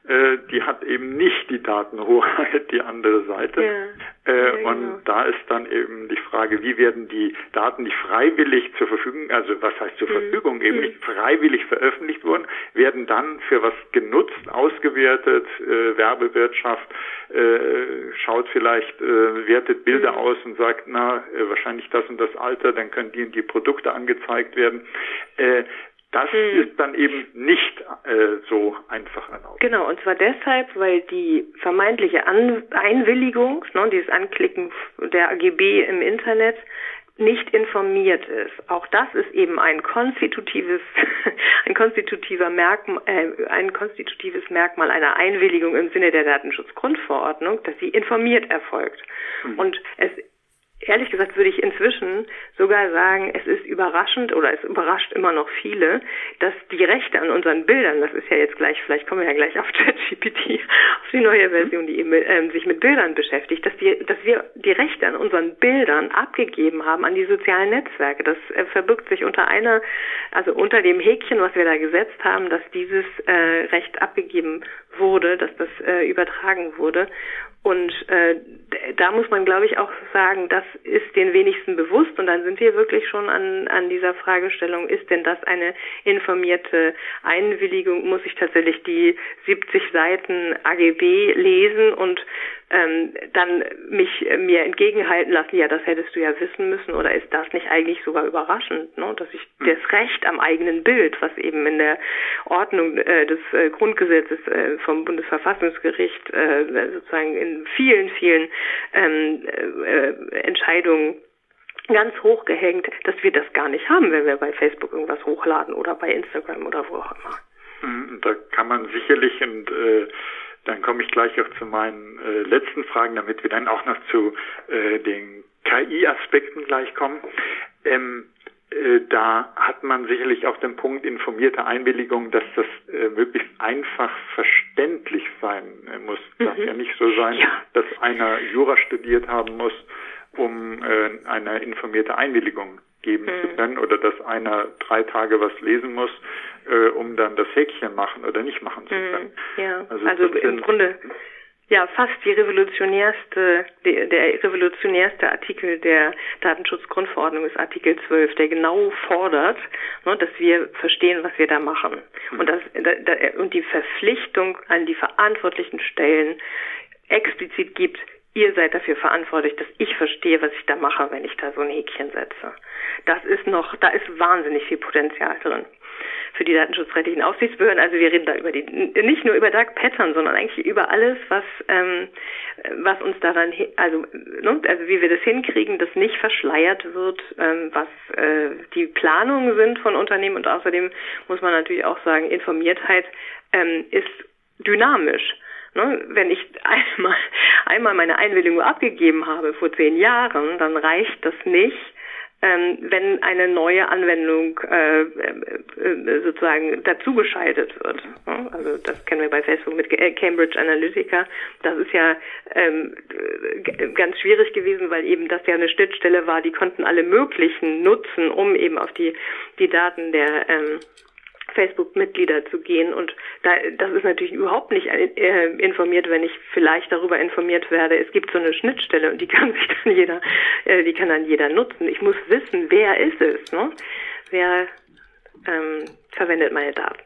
die hat eben nicht die Datenhoheit, die andere Seite. Ja. Äh, ja, und genau. da ist dann eben die Frage, wie werden die Daten, die freiwillig zur Verfügung, also was heißt zur mhm. Verfügung, eben mhm. nicht freiwillig veröffentlicht wurden, werden dann für was genutzt, ausgewertet, äh, Werbewirtschaft äh, schaut vielleicht, äh, wertet Bilder mhm. aus und sagt, na, äh, wahrscheinlich das und das Alter, dann können die und die Produkte angezeigt werden. Das ist dann eben nicht äh, so einfach erlaubt. Genau, und zwar deshalb, weil die vermeintliche An Einwilligung, ne, dieses Anklicken der AGB im Internet, nicht informiert ist. Auch das ist eben ein konstitutives, [laughs] ein konstitutiver Merkmal, äh, ein konstitutives Merkmal einer Einwilligung im Sinne der Datenschutzgrundverordnung, dass sie informiert erfolgt. Mhm. Und es ehrlich gesagt würde ich inzwischen sogar sagen, es ist überraschend oder es überrascht immer noch viele, dass die Rechte an unseren Bildern, das ist ja jetzt gleich, vielleicht kommen wir ja gleich auf [laughs] ChatGPT, auf die neue Version, die eben, ähm, sich mit Bildern beschäftigt, dass, die, dass wir die Rechte an unseren Bildern abgegeben haben an die sozialen Netzwerke. Das äh, verbirgt sich unter einer, also unter dem Häkchen, was wir da gesetzt haben, dass dieses äh, Recht abgegeben wurde, dass das äh, übertragen wurde. Und äh, da muss man, glaube ich, auch sagen, das ist den wenigsten bewusst. Und dann sind wir wirklich schon an, an dieser Fragestellung, ist denn das eine informierte Einwilligung? Muss ich tatsächlich die 70 Seiten AGB lesen und ähm, dann mich äh, mir entgegenhalten lassen, ja, das hättest du ja wissen müssen oder ist das nicht eigentlich sogar überraschend, ne? dass ich hm. das Recht am eigenen Bild, was eben in der Ordnung äh, des äh, Grundgesetzes äh, vom Bundesverfassungsgericht äh, sozusagen in vielen, vielen ähm, äh, Entscheidungen ganz hoch gehängt, dass wir das gar nicht haben, wenn wir bei Facebook irgendwas hochladen oder bei Instagram oder wo auch immer. Hm, da kann man sicherlich und äh, dann komme ich gleich auch zu meinen äh, letzten Fragen, damit wir dann auch noch zu äh, den KI-Aspekten gleich kommen. Ähm, äh, da hat man sicherlich auch den Punkt informierte Einwilligung, dass das äh, möglichst einfach verständlich sein äh, muss. Mhm. Darf ja nicht so sein, ja. dass einer Jura studiert haben muss, um äh, eine informierte Einwilligung geben mhm. zu können oder dass einer drei Tage was lesen muss, äh, um dann das Häkchen machen oder nicht machen zu können. Mhm. Ja, also, also im Grunde ja fast die revolutionärste, der, der revolutionärste Artikel der Datenschutzgrundverordnung ist Artikel 12, der genau fordert, ne, dass wir verstehen, was wir da machen. Mhm. Und, das, da, und die Verpflichtung an die verantwortlichen Stellen explizit gibt, ihr seid dafür verantwortlich, dass ich verstehe, was ich da mache, wenn ich da so ein Häkchen setze. Das ist noch, da ist wahnsinnig viel Potenzial drin für die datenschutzrechtlichen Aufsichtsbehörden. Also wir reden da über die nicht nur über Dark Pattern, sondern eigentlich über alles, was ähm, was uns daran also ne, also wie wir das hinkriegen, dass nicht verschleiert wird, ähm, was äh, die Planungen sind von Unternehmen und außerdem muss man natürlich auch sagen, Informiertheit ähm, ist dynamisch. Ne, wenn ich [laughs] einmal, einmal meine Einwilligung abgegeben habe vor zehn Jahren, dann reicht das nicht, ähm, wenn eine neue Anwendung äh, äh, sozusagen dazugeschaltet wird. Also das kennen wir bei Facebook mit Cambridge Analytica. Das ist ja ähm, ganz schwierig gewesen, weil eben das ja eine Schnittstelle war, die konnten alle möglichen nutzen, um eben auf die die Daten der ähm, Facebook-Mitglieder zu gehen. Und da, das ist natürlich überhaupt nicht äh, informiert, wenn ich vielleicht darüber informiert werde, es gibt so eine Schnittstelle und die [laughs] kann sich dann jeder, äh, die kann dann jeder nutzen. Ich muss wissen, wer ist es, ne? Wer ähm, verwendet meine Daten.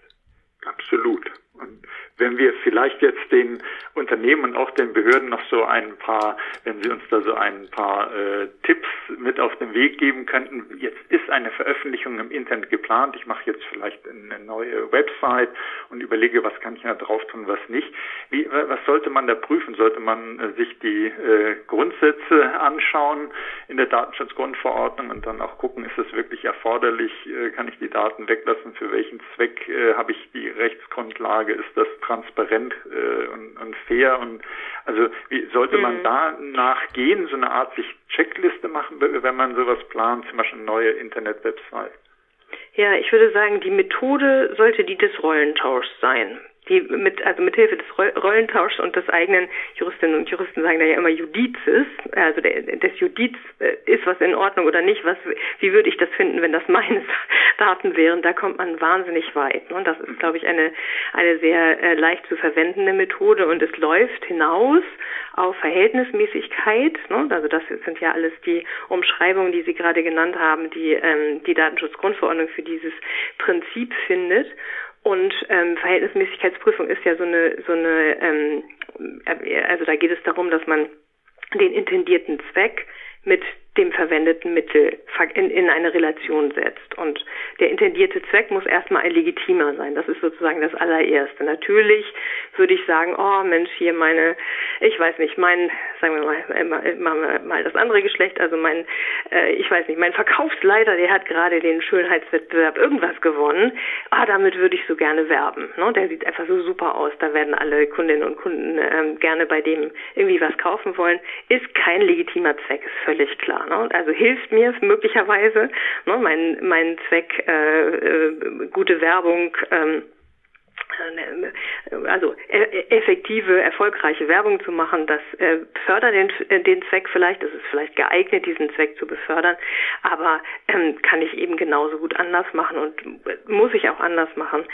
Absolut. Und wenn wir vielleicht jetzt den Unternehmen und auch den Behörden noch so ein paar, wenn Sie uns da so ein paar äh, Tipps mit auf den Weg geben könnten. Jetzt ist eine Veröffentlichung im Internet geplant. Ich mache jetzt vielleicht eine neue Website und überlege, was kann ich da drauf tun, was nicht. Wie, was sollte man da prüfen? Sollte man äh, sich die äh, Grundsätze anschauen in der Datenschutzgrundverordnung und dann auch gucken, ist es wirklich erforderlich? Äh, kann ich die Daten weglassen? Für welchen Zweck äh, habe ich die Rechtsgrundlage? Ist das transparent äh, und, und fair und also wie sollte mhm. man da nachgehen, so eine Art sich Checkliste machen, wenn man sowas plant, zum Beispiel neue Internet-Websites? Ja, ich würde sagen, die Methode sollte die des Rollentauschs sein die mit, also mit Hilfe des Rollentauschs und des eigenen Juristinnen und Juristen sagen da ja immer Judizes, also der, des Judiz äh, ist was in Ordnung oder nicht, was, wie würde ich das finden, wenn das meine [laughs] Daten wären, da kommt man wahnsinnig weit. Ne? Und das ist, glaube ich, eine, eine sehr äh, leicht zu verwendende Methode und es läuft hinaus auf Verhältnismäßigkeit, ne? also das sind ja alles die Umschreibungen, die Sie gerade genannt haben, die ähm, die Datenschutzgrundverordnung für dieses Prinzip findet. Und ähm, Verhältnismäßigkeitsprüfung ist ja so eine, so eine, ähm, also da geht es darum, dass man den intendierten Zweck mit dem verwendeten Mittel in, in eine Relation setzt. Und der intendierte Zweck muss erstmal ein legitimer sein. Das ist sozusagen das allererste. Natürlich würde ich sagen, oh Mensch, hier meine, ich weiß nicht, mein, sagen wir mal, äh, mal, mal, mal das andere Geschlecht, also mein, äh, ich weiß nicht, mein Verkaufsleiter, der hat gerade den Schönheitswettbewerb irgendwas gewonnen. Ah, damit würde ich so gerne werben. Ne? Der sieht einfach so super aus. Da werden alle Kundinnen und Kunden ähm, gerne bei dem irgendwie was kaufen wollen. Ist kein legitimer Zweck, ist völlig klar. Ne? Also hilft mir möglicherweise, ne, mein, mein Zweck, äh, äh, gute Werbung, ähm, äh, also äh, effektive, erfolgreiche Werbung zu machen, das äh, fördert den, den Zweck vielleicht, es ist vielleicht geeignet, diesen Zweck zu befördern, aber ähm, kann ich eben genauso gut anders machen und muss ich auch anders machen,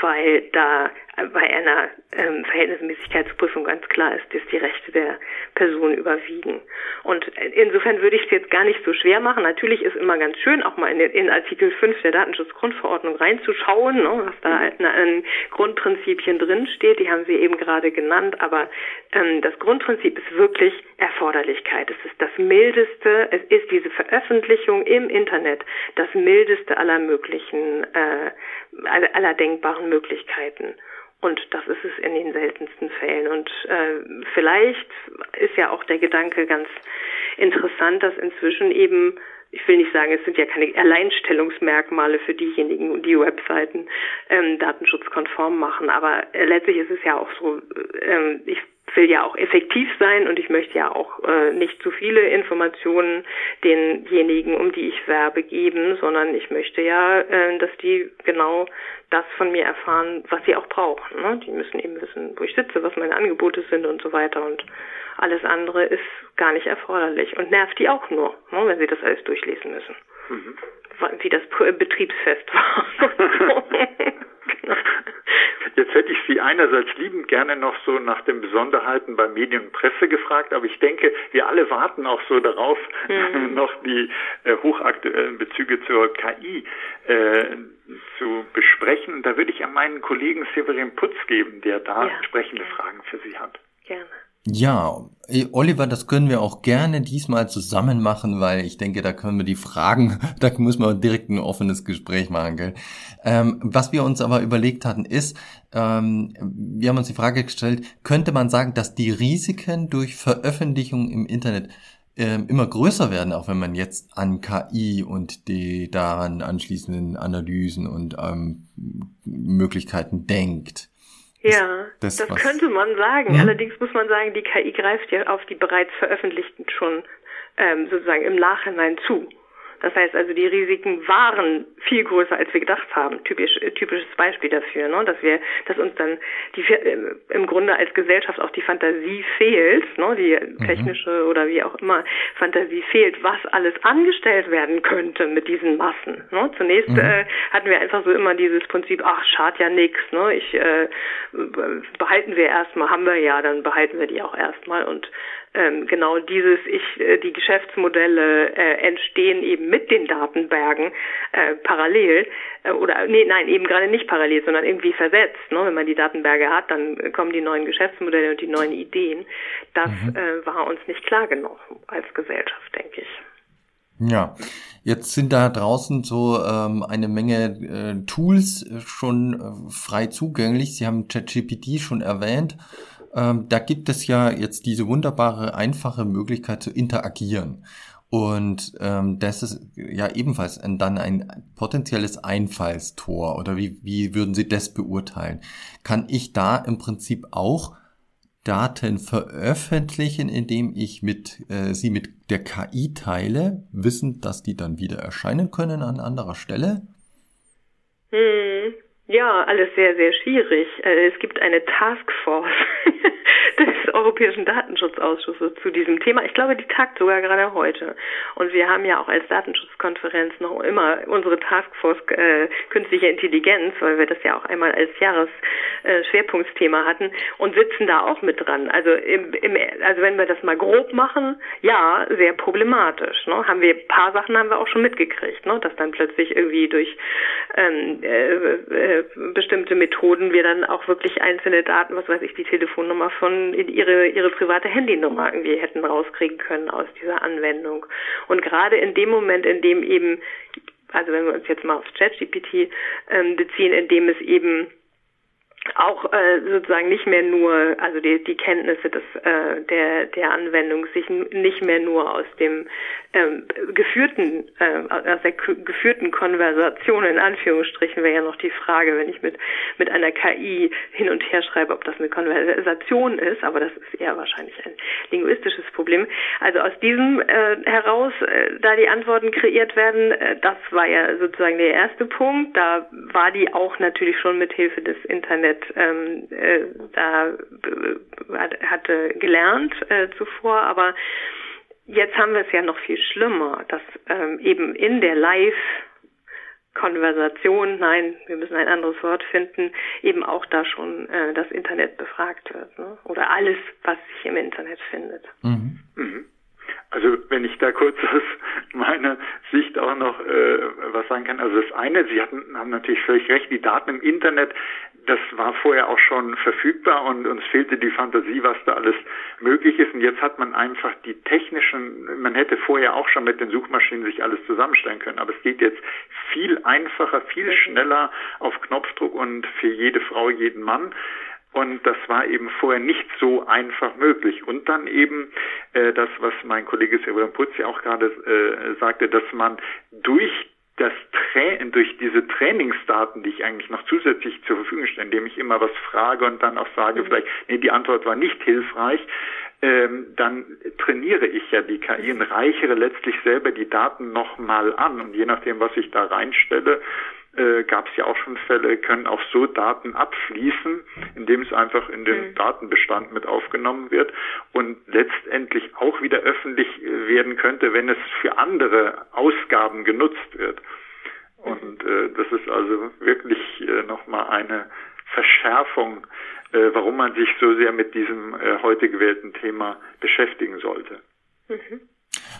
weil da bei einer ähm, Verhältnismäßigkeitsprüfung ganz klar ist, dass die Rechte der Person überwiegen. Und insofern würde ich es jetzt gar nicht so schwer machen. Natürlich ist immer ganz schön, auch mal in, in Artikel 5 der Datenschutzgrundverordnung reinzuschauen, ne, was da mhm. an Grundprinzipien drinsteht. Die haben Sie eben gerade genannt. Aber ähm, das Grundprinzip ist wirklich Erforderlichkeit. Es ist das mildeste, es ist diese Veröffentlichung im Internet das mildeste aller möglichen, äh, aller denkbaren Möglichkeiten. Und das ist es in den seltensten Fällen. Und äh, vielleicht ist ja auch der Gedanke ganz interessant, dass inzwischen eben ich will nicht sagen, es sind ja keine Alleinstellungsmerkmale für diejenigen, die Webseiten ähm, datenschutzkonform machen, aber äh, letztlich ist es ja auch so, ähm, ich will ja auch effektiv sein und ich möchte ja auch äh, nicht zu viele Informationen denjenigen, um die ich werbe, geben, sondern ich möchte ja, äh, dass die genau das von mir erfahren, was sie auch brauchen. Ne? Die müssen eben wissen, wo ich sitze, was meine Angebote sind und so weiter und alles andere ist gar nicht erforderlich und nervt die auch nur, ne, wenn sie das alles durchlesen müssen. Mhm. Wie das Betriebsfest war. [laughs] Jetzt hätte ich Sie einerseits liebend gerne noch so nach den Besonderheiten bei Medien und Presse gefragt, aber ich denke, wir alle warten auch so darauf, mhm. [laughs] noch die äh, hochaktuellen Bezüge zur KI äh, zu besprechen. Da würde ich an meinen Kollegen Severin Putz geben, der da ja, entsprechende. Fragen für Sie hat. Gerne. Ja, eh, Oliver, das können wir auch gerne diesmal zusammen machen, weil ich denke, da können wir die Fragen, [laughs] da muss man direkt ein offenes Gespräch machen. Gell? Ähm, was wir uns aber überlegt hatten, ist, ähm, wir haben uns die Frage gestellt, könnte man sagen, dass die Risiken durch Veröffentlichung im Internet ähm, immer größer werden, auch wenn man jetzt an KI und die daran anschließenden Analysen und ähm, Möglichkeiten denkt? Ja, das, das könnte man sagen. Hm? Allerdings muss man sagen, die KI greift ja auf die bereits veröffentlichten schon ähm, sozusagen im Nachhinein zu. Das heißt also, die Risiken waren viel größer, als wir gedacht haben. Typisch, äh, typisches Beispiel dafür, ne? dass wir, dass uns dann die, äh, im Grunde als Gesellschaft auch die Fantasie fehlt, ne? die mhm. technische oder wie auch immer Fantasie fehlt, was alles angestellt werden könnte mit diesen Massen. Ne? Zunächst mhm. äh, hatten wir einfach so immer dieses Prinzip, ach, schad ja nix, ne? Ich äh, behalten wir erstmal, haben wir ja, dann behalten wir die auch erstmal und genau dieses, ich, äh, die Geschäftsmodelle äh, entstehen eben mit den Datenbergen äh, parallel äh, oder nee, nein, eben gerade nicht parallel, sondern irgendwie versetzt. Ne? Wenn man die Datenberge hat, dann kommen die neuen Geschäftsmodelle und die neuen Ideen. Das mhm. äh, war uns nicht klar genug als Gesellschaft, denke ich. Ja, jetzt sind da draußen so ähm, eine Menge äh, Tools schon äh, frei zugänglich. Sie haben ChatGPT schon erwähnt. Ähm, da gibt es ja jetzt diese wunderbare, einfache Möglichkeit zu interagieren. Und ähm, das ist ja ebenfalls ein, dann ein potenzielles Einfallstor. Oder wie, wie würden Sie das beurteilen? Kann ich da im Prinzip auch Daten veröffentlichen, indem ich mit, äh, sie mit der KI teile, wissend, dass die dann wieder erscheinen können an anderer Stelle? Hm. Ja, alles sehr, sehr schwierig. Äh, es gibt eine Taskforce [laughs] des Europäischen Datenschutzausschusses zu diesem Thema. Ich glaube, die tagt sogar gerade heute. Und wir haben ja auch als Datenschutzkonferenz noch immer unsere Taskforce äh, künstliche Intelligenz, weil wir das ja auch einmal als Jahresschwerpunktsthema äh, hatten und sitzen da auch mit dran. Also im, im, also wenn wir das mal grob machen, ja, sehr problematisch. Ne? Haben wir paar Sachen haben wir auch schon mitgekriegt, ne? dass dann plötzlich irgendwie durch ähm, äh, bestimmte Methoden wir dann auch wirklich einzelne Daten, was weiß ich, die Telefonnummer von ihre, ihre private Handynummer irgendwie hätten rauskriegen können aus dieser Anwendung. Und gerade in dem Moment, in dem eben, also wenn wir uns jetzt mal aufs ChatGPT ähm, beziehen, in dem es eben auch äh, sozusagen nicht mehr nur, also die, die Kenntnisse des, äh, der, der Anwendung sich nicht mehr nur aus dem ähm, geführten, äh, aus der geführten Konversation in Anführungsstrichen wäre ja noch die Frage, wenn ich mit, mit einer KI hin und her schreibe, ob das eine Konversation ist, aber das ist eher wahrscheinlich ein linguistisches Problem. Also aus diesem äh, heraus, äh, da die Antworten kreiert werden, äh, das war ja sozusagen der erste Punkt. Da war die auch natürlich schon mit Hilfe des Internets ähm, äh, da äh, hatte gelernt äh, zuvor, aber jetzt haben wir es ja noch viel schlimmer, dass ähm, eben in der Live Konversation, nein, wir müssen ein anderes Wort finden, eben auch da schon äh, das Internet befragt wird. Ne? Oder alles, was sich im Internet findet. Mhm. Mhm. Also wenn ich da kurz aus meiner Sicht auch noch äh, was sagen kann. Also das eine, Sie hatten, haben natürlich völlig recht, die Daten im Internet das war vorher auch schon verfügbar und uns fehlte die Fantasie, was da alles möglich ist. Und jetzt hat man einfach die technischen, man hätte vorher auch schon mit den Suchmaschinen sich alles zusammenstellen können, aber es geht jetzt viel einfacher, viel schneller auf Knopfdruck und für jede Frau, jeden Mann. Und das war eben vorher nicht so einfach möglich. Und dann eben äh, das, was mein Kollege Severin Putzi auch gerade äh, sagte, dass man durch das Tra durch diese Trainingsdaten, die ich eigentlich noch zusätzlich zur Verfügung stelle, indem ich immer was frage und dann auch sage, mhm. vielleicht, nee, die Antwort war nicht hilfreich, ähm, dann trainiere ich ja die KI und reichere letztlich selber die Daten nochmal an. Und je nachdem, was ich da reinstelle, äh, gab es ja auch schon Fälle, können auch so Daten abfließen, indem es einfach in den mhm. Datenbestand mit aufgenommen wird und letztendlich auch wieder öffentlich äh, werden könnte, wenn es für andere Ausgaben genutzt wird. Und äh, das ist also wirklich äh, nochmal eine Verschärfung, äh, warum man sich so sehr mit diesem äh, heute gewählten Thema beschäftigen sollte. Mhm.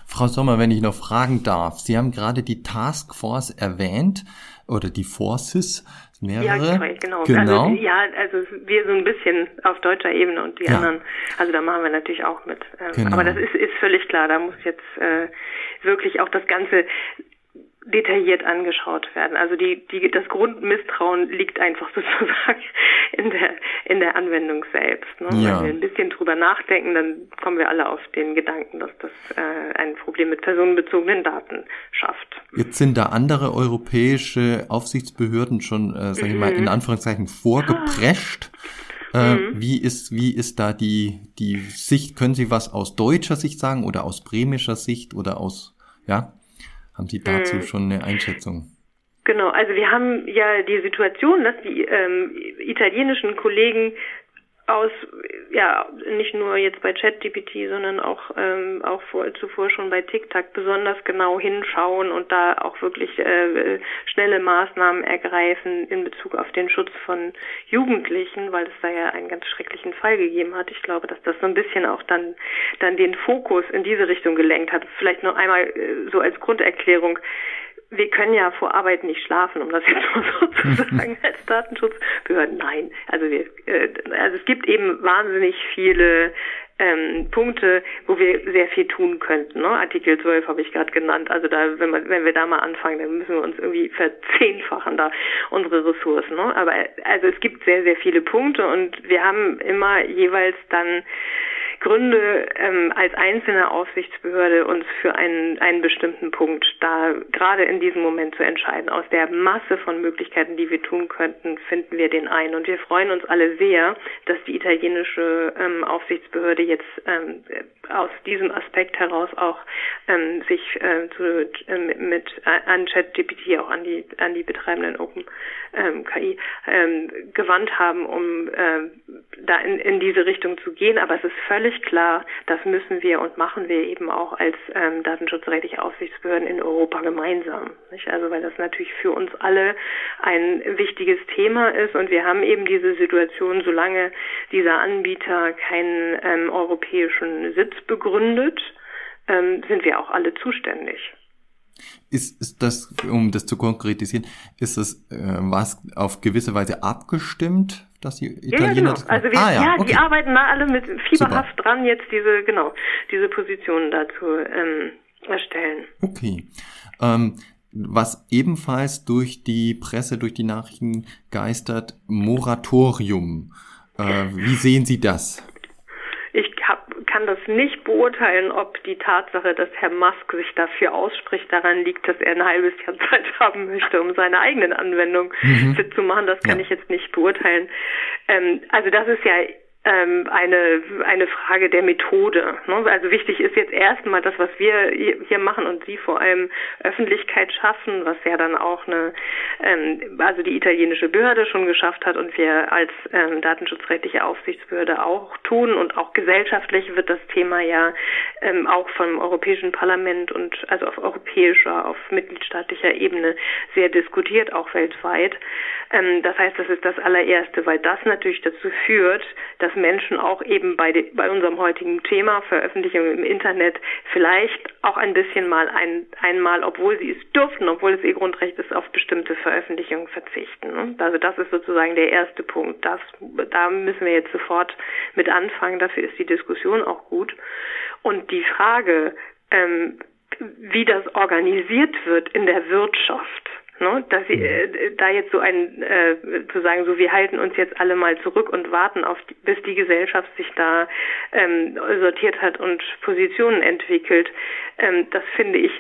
Frau Sommer, wenn ich noch fragen darf, Sie haben gerade die Taskforce erwähnt oder die Forces, mehrere. Ja, genau. genau. Also, ja, also wir so ein bisschen auf deutscher Ebene und die ja. anderen, also da machen wir natürlich auch mit. Ähm, genau. Aber das ist, ist völlig klar, da muss jetzt äh, wirklich auch das ganze detailliert angeschaut werden. Also die, die, das Grundmisstrauen liegt einfach [laughs] sozusagen in der, in der Anwendung selbst. Ne? Ja. Wenn wir ein bisschen drüber nachdenken, dann kommen wir alle auf den Gedanken, dass das äh, ein Problem mit personenbezogenen Daten schafft. Jetzt sind da andere europäische Aufsichtsbehörden schon, äh, sage ich mal, in mhm. Anführungszeichen vorgeprescht. Äh, mhm. Wie ist, wie ist da die, die Sicht? Können Sie was aus deutscher Sicht sagen oder aus bremischer Sicht oder aus, ja? Haben Sie dazu mhm. schon eine Einschätzung? Genau, also wir haben ja die Situation, dass die ähm, italienischen Kollegen aus, ja, nicht nur jetzt bei ChatGPT, sondern auch, ähm, auch vor, zuvor schon bei TikTok besonders genau hinschauen und da auch wirklich äh, schnelle Maßnahmen ergreifen in Bezug auf den Schutz von Jugendlichen, weil es da ja einen ganz schrecklichen Fall gegeben hat. Ich glaube, dass das so ein bisschen auch dann, dann den Fokus in diese Richtung gelenkt hat. Vielleicht noch einmal äh, so als Grunderklärung wir können ja vor Arbeit nicht schlafen, um das [laughs] jetzt mal so zu [laughs] sagen, als Datenschutzbehörden. Nein, also wir, äh, also es gibt eben wahnsinnig viele ähm, Punkte, wo wir sehr viel tun könnten. Ne? Artikel 12 habe ich gerade genannt. Also da, wenn man, wenn wir da mal anfangen, dann müssen wir uns irgendwie verzehnfachen da unsere Ressourcen. Ne? Aber also es gibt sehr, sehr viele Punkte und wir haben immer jeweils dann Gründe, ähm, als einzelne Aufsichtsbehörde uns für einen, einen bestimmten Punkt da gerade in diesem Moment zu entscheiden. Aus der Masse von Möglichkeiten, die wir tun könnten, finden wir den ein. Und wir freuen uns alle sehr, dass die italienische ähm, Aufsichtsbehörde jetzt ähm, aus diesem Aspekt heraus auch ähm, sich äh, zu, äh, mit äh, an ChatGPT auch an die an die betreibenden Open ähm, KI ähm, gewandt haben, um äh, da in, in diese Richtung zu gehen. Aber es ist völlig klar, das müssen wir und machen wir eben auch als ähm, datenschutzrechtliche Aufsichtsbehörden in Europa gemeinsam. Nicht? Also weil das natürlich für uns alle ein wichtiges Thema ist und wir haben eben diese Situation, solange dieser Anbieter keinen ähm, europäischen Sitz begründet, ähm, sind wir auch alle zuständig. Ist, ist das, um das zu konkretisieren, ist das äh, was auf gewisse Weise abgestimmt, dass die Italiener ja, genau. Also wir, ah, ja, ja okay. die arbeiten da alle mit fieberhaft Super. dran, jetzt diese, genau, diese Positionen dazu ähm, erstellen. Okay. Ähm, was ebenfalls durch die Presse, durch die Nachrichten geistert, Moratorium. Äh, wie sehen Sie das? Kann das nicht beurteilen, ob die Tatsache, dass Herr Musk sich dafür ausspricht, daran liegt, dass er ein halbes Jahr Zeit [laughs] haben möchte, um seine eigenen Anwendungen mhm. fit zu machen. Das kann ja. ich jetzt nicht beurteilen. Ähm, also das ist ja eine, eine Frage der Methode. Ne? Also wichtig ist jetzt erstmal das, was wir hier machen und Sie vor allem Öffentlichkeit schaffen, was ja dann auch eine, ähm, also die italienische Behörde schon geschafft hat und wir als ähm, datenschutzrechtliche Aufsichtsbehörde auch tun und auch gesellschaftlich wird das Thema ja ähm, auch vom Europäischen Parlament und also auf europäischer, auf mitgliedstaatlicher Ebene sehr diskutiert, auch weltweit. Ähm, das heißt, das ist das allererste, weil das natürlich dazu führt, dass Menschen auch eben bei, de, bei unserem heutigen Thema Veröffentlichung im Internet vielleicht auch ein bisschen mal ein, einmal, obwohl sie es dürften, obwohl es ihr Grundrecht ist, auf bestimmte Veröffentlichungen verzichten. Ne? Also das ist sozusagen der erste Punkt. Das, da müssen wir jetzt sofort mit anfangen. Dafür ist die Diskussion auch gut. Und die Frage, ähm, wie das organisiert wird in der Wirtschaft, Ne, dass sie äh, da jetzt so ein äh, zu sagen, so wir halten uns jetzt alle mal zurück und warten auf die, bis die Gesellschaft sich da ähm, sortiert hat und Positionen entwickelt, ähm, das finde ich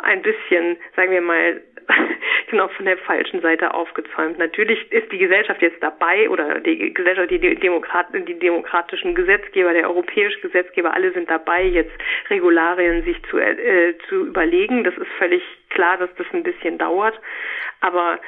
ein bisschen, sagen wir mal, [laughs] genau von der falschen Seite aufgezäumt. Natürlich ist die Gesellschaft jetzt dabei oder die Gesellschaft, die, Demokraten, die demokratischen Gesetzgeber, der europäische Gesetzgeber, alle sind dabei, jetzt Regularien sich zu, äh, zu überlegen. Das ist völlig klar, dass das ein bisschen dauert. Aber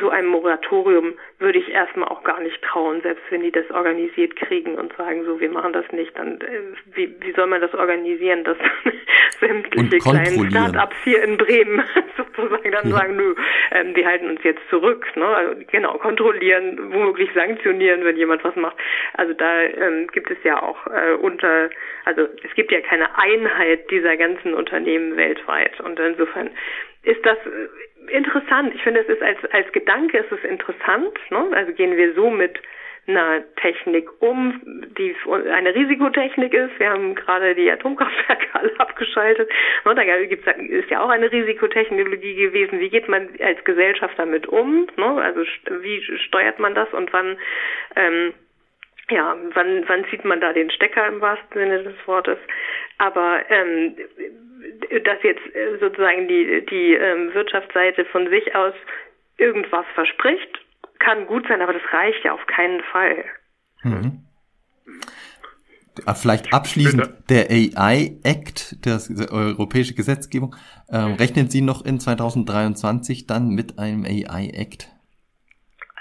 so einem Moratorium würde ich erstmal auch gar nicht trauen, selbst wenn die das organisiert kriegen und sagen, so, wir machen das nicht, dann äh, wie, wie soll man das organisieren, dass [laughs] sämtliche kleinen Start-ups hier in Bremen [laughs] sozusagen dann ja. sagen, nö, ähm, die halten uns jetzt zurück, ne? Also, genau, kontrollieren, womöglich sanktionieren, wenn jemand was macht. Also da ähm, gibt es ja auch äh, unter, also es gibt ja keine Einheit dieser ganzen Unternehmen weltweit und insofern ist das äh, interessant. Ich finde, es ist als, als Gedanke ist es interessant. Ne? Also gehen wir so mit einer Technik um, die eine Risikotechnik ist. Wir haben gerade die Atomkraftwerke [laughs] alle abgeschaltet. Ne? Da gibt's, ist ja auch eine Risikotechnologie gewesen. Wie geht man als Gesellschaft damit um? Ne? Also wie steuert man das und wann ähm, ja, wann, wann zieht man da den Stecker im wahrsten Sinne des Wortes? Aber ähm, dass jetzt äh, sozusagen die, die ähm, Wirtschaftsseite von sich aus irgendwas verspricht, kann gut sein, aber das reicht ja auf keinen Fall. Mhm. Ah, vielleicht abschließend der AI Act, das europäische Gesetzgebung. Ähm, rechnen Sie noch in 2023 dann mit einem AI Act?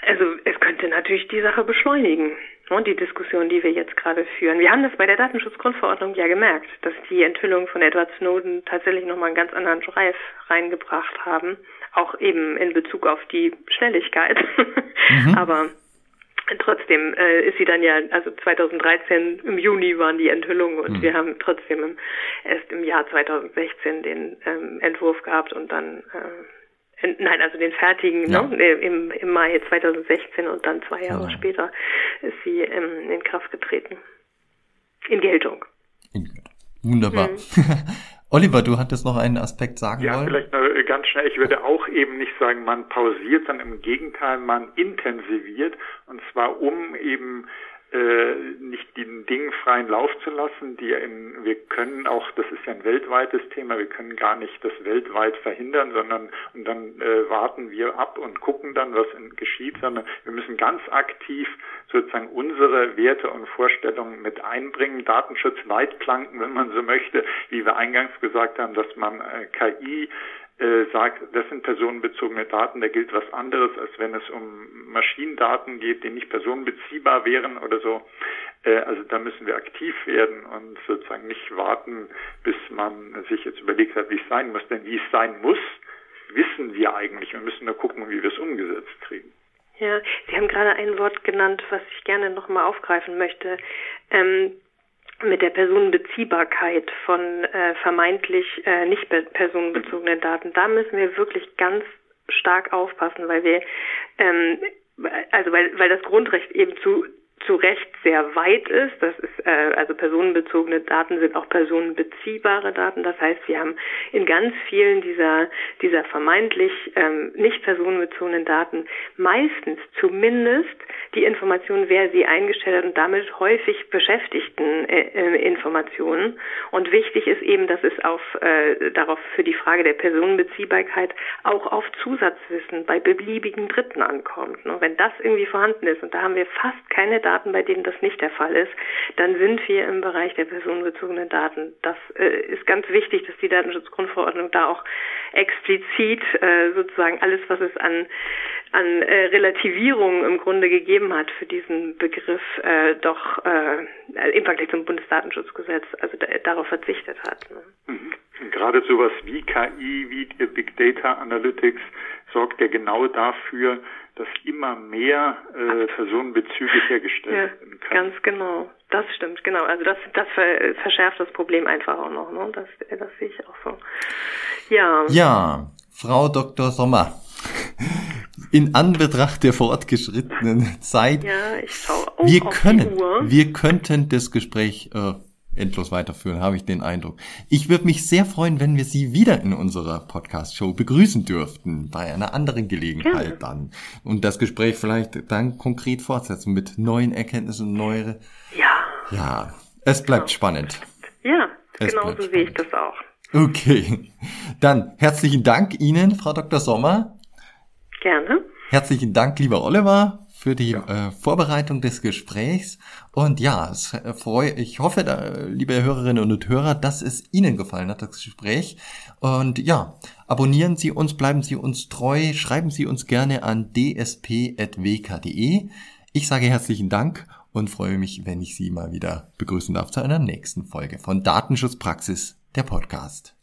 Also es könnte natürlich die Sache beschleunigen und die Diskussion, die wir jetzt gerade führen. Wir haben das bei der Datenschutzgrundverordnung ja gemerkt, dass die Enthüllungen von Edward Snowden tatsächlich nochmal einen ganz anderen Drive reingebracht haben, auch eben in Bezug auf die Schnelligkeit. Mhm. [laughs] Aber trotzdem äh, ist sie dann ja, also 2013 im Juni waren die Enthüllungen und mhm. wir haben trotzdem im, erst im Jahr 2016 den ähm, Entwurf gehabt und dann äh, Nein, also den fertigen ja. ne, im, im Mai 2016 und dann zwei Jahre ja. später ist sie ähm, in Kraft getreten. In Geltung. In, wunderbar. Mhm. [laughs] Oliver, du hattest noch einen Aspekt sagen ja, wollen? Ja, vielleicht noch ganz schnell. Ich würde auch eben nicht sagen, man pausiert, sondern im Gegenteil, man intensiviert. Und zwar um eben äh, nicht den Dingen freien Lauf zu lassen. Die in, wir können auch, das ist ja ein weltweites Thema, wir können gar nicht das weltweit verhindern, sondern und dann äh, warten wir ab und gucken dann, was in, geschieht, sondern wir müssen ganz aktiv sozusagen unsere Werte und Vorstellungen mit einbringen, Datenschutzleitplanken, wenn man so möchte, wie wir eingangs gesagt haben, dass man äh, KI äh, sagt, das sind personenbezogene Daten, da gilt was anderes, als wenn es um Maschinendaten geht, die nicht personenbeziehbar wären oder so. Äh, also da müssen wir aktiv werden und sozusagen nicht warten, bis man sich jetzt überlegt hat, wie es sein muss. Denn wie es sein muss, wissen wir eigentlich. Wir müssen nur gucken, wie wir es umgesetzt kriegen. Ja, Sie haben gerade ein Wort genannt, was ich gerne nochmal aufgreifen möchte. Ähm, mit der Personenbeziehbarkeit von äh, vermeintlich äh, nicht personenbezogenen Daten. Da müssen wir wirklich ganz stark aufpassen, weil wir ähm, also weil, weil das Grundrecht eben zu zu Recht sehr weit ist. Das ist äh, also personenbezogene Daten sind auch personenbeziehbare Daten. Das heißt, wir haben in ganz vielen dieser dieser vermeintlich ähm, nicht personenbezogenen Daten meistens zumindest die Information, wer sie eingestellt hat und damit häufig beschäftigten äh, äh, Informationen. Und wichtig ist eben, dass es auf äh, darauf für die Frage der Personenbeziehbarkeit auch auf Zusatzwissen bei beliebigen Dritten ankommt. Ne? Wenn das irgendwie vorhanden ist und da haben wir fast keine Daten, bei denen das nicht der Fall ist, dann sind wir im Bereich der personenbezogenen Daten. Das äh, ist ganz wichtig, dass die Datenschutzgrundverordnung da auch explizit äh, sozusagen alles, was es an, an äh, Relativierung im Grunde gegeben hat für diesen Begriff, äh, doch äh, im Vergleich zum Bundesdatenschutzgesetz, also da, darauf verzichtet hat. Ne? Mhm. Gerade sowas wie KI, wie Big Data Analytics sorgt ja genau dafür, dass immer mehr äh, Personenbezüge hergestellt ja, werden können. Ganz genau. Das stimmt, genau. Also das, das verschärft das Problem einfach auch noch. Ne? Das, das sehe ich auch so. Ja. Ja, Frau Dr. Sommer. In Anbetracht der fortgeschrittenen Zeit, ja, ich schaue auch wir können, wir könnten das Gespräch äh, endlos weiterführen, habe ich den Eindruck. Ich würde mich sehr freuen, wenn wir Sie wieder in unserer Podcast-Show begrüßen dürften, bei einer anderen Gelegenheit ja. dann. Und das Gespräch vielleicht dann konkret fortsetzen mit neuen Erkenntnissen neuere. Ja. Ja, es bleibt genau. spannend. Ja, es genau so sehe ich das auch. Okay. Dann herzlichen Dank Ihnen, Frau Dr. Sommer. Gerne. Herzlichen Dank, lieber Oliver für die ja. äh, Vorbereitung des Gesprächs. Und ja, es, äh, freu, ich hoffe, da, liebe Hörerinnen und Hörer, dass es Ihnen gefallen hat, das Gespräch. Und ja, abonnieren Sie uns, bleiben Sie uns treu, schreiben Sie uns gerne an dsp.wk.de. Ich sage herzlichen Dank und freue mich, wenn ich Sie mal wieder begrüßen darf zu einer nächsten Folge von Datenschutzpraxis, der Podcast.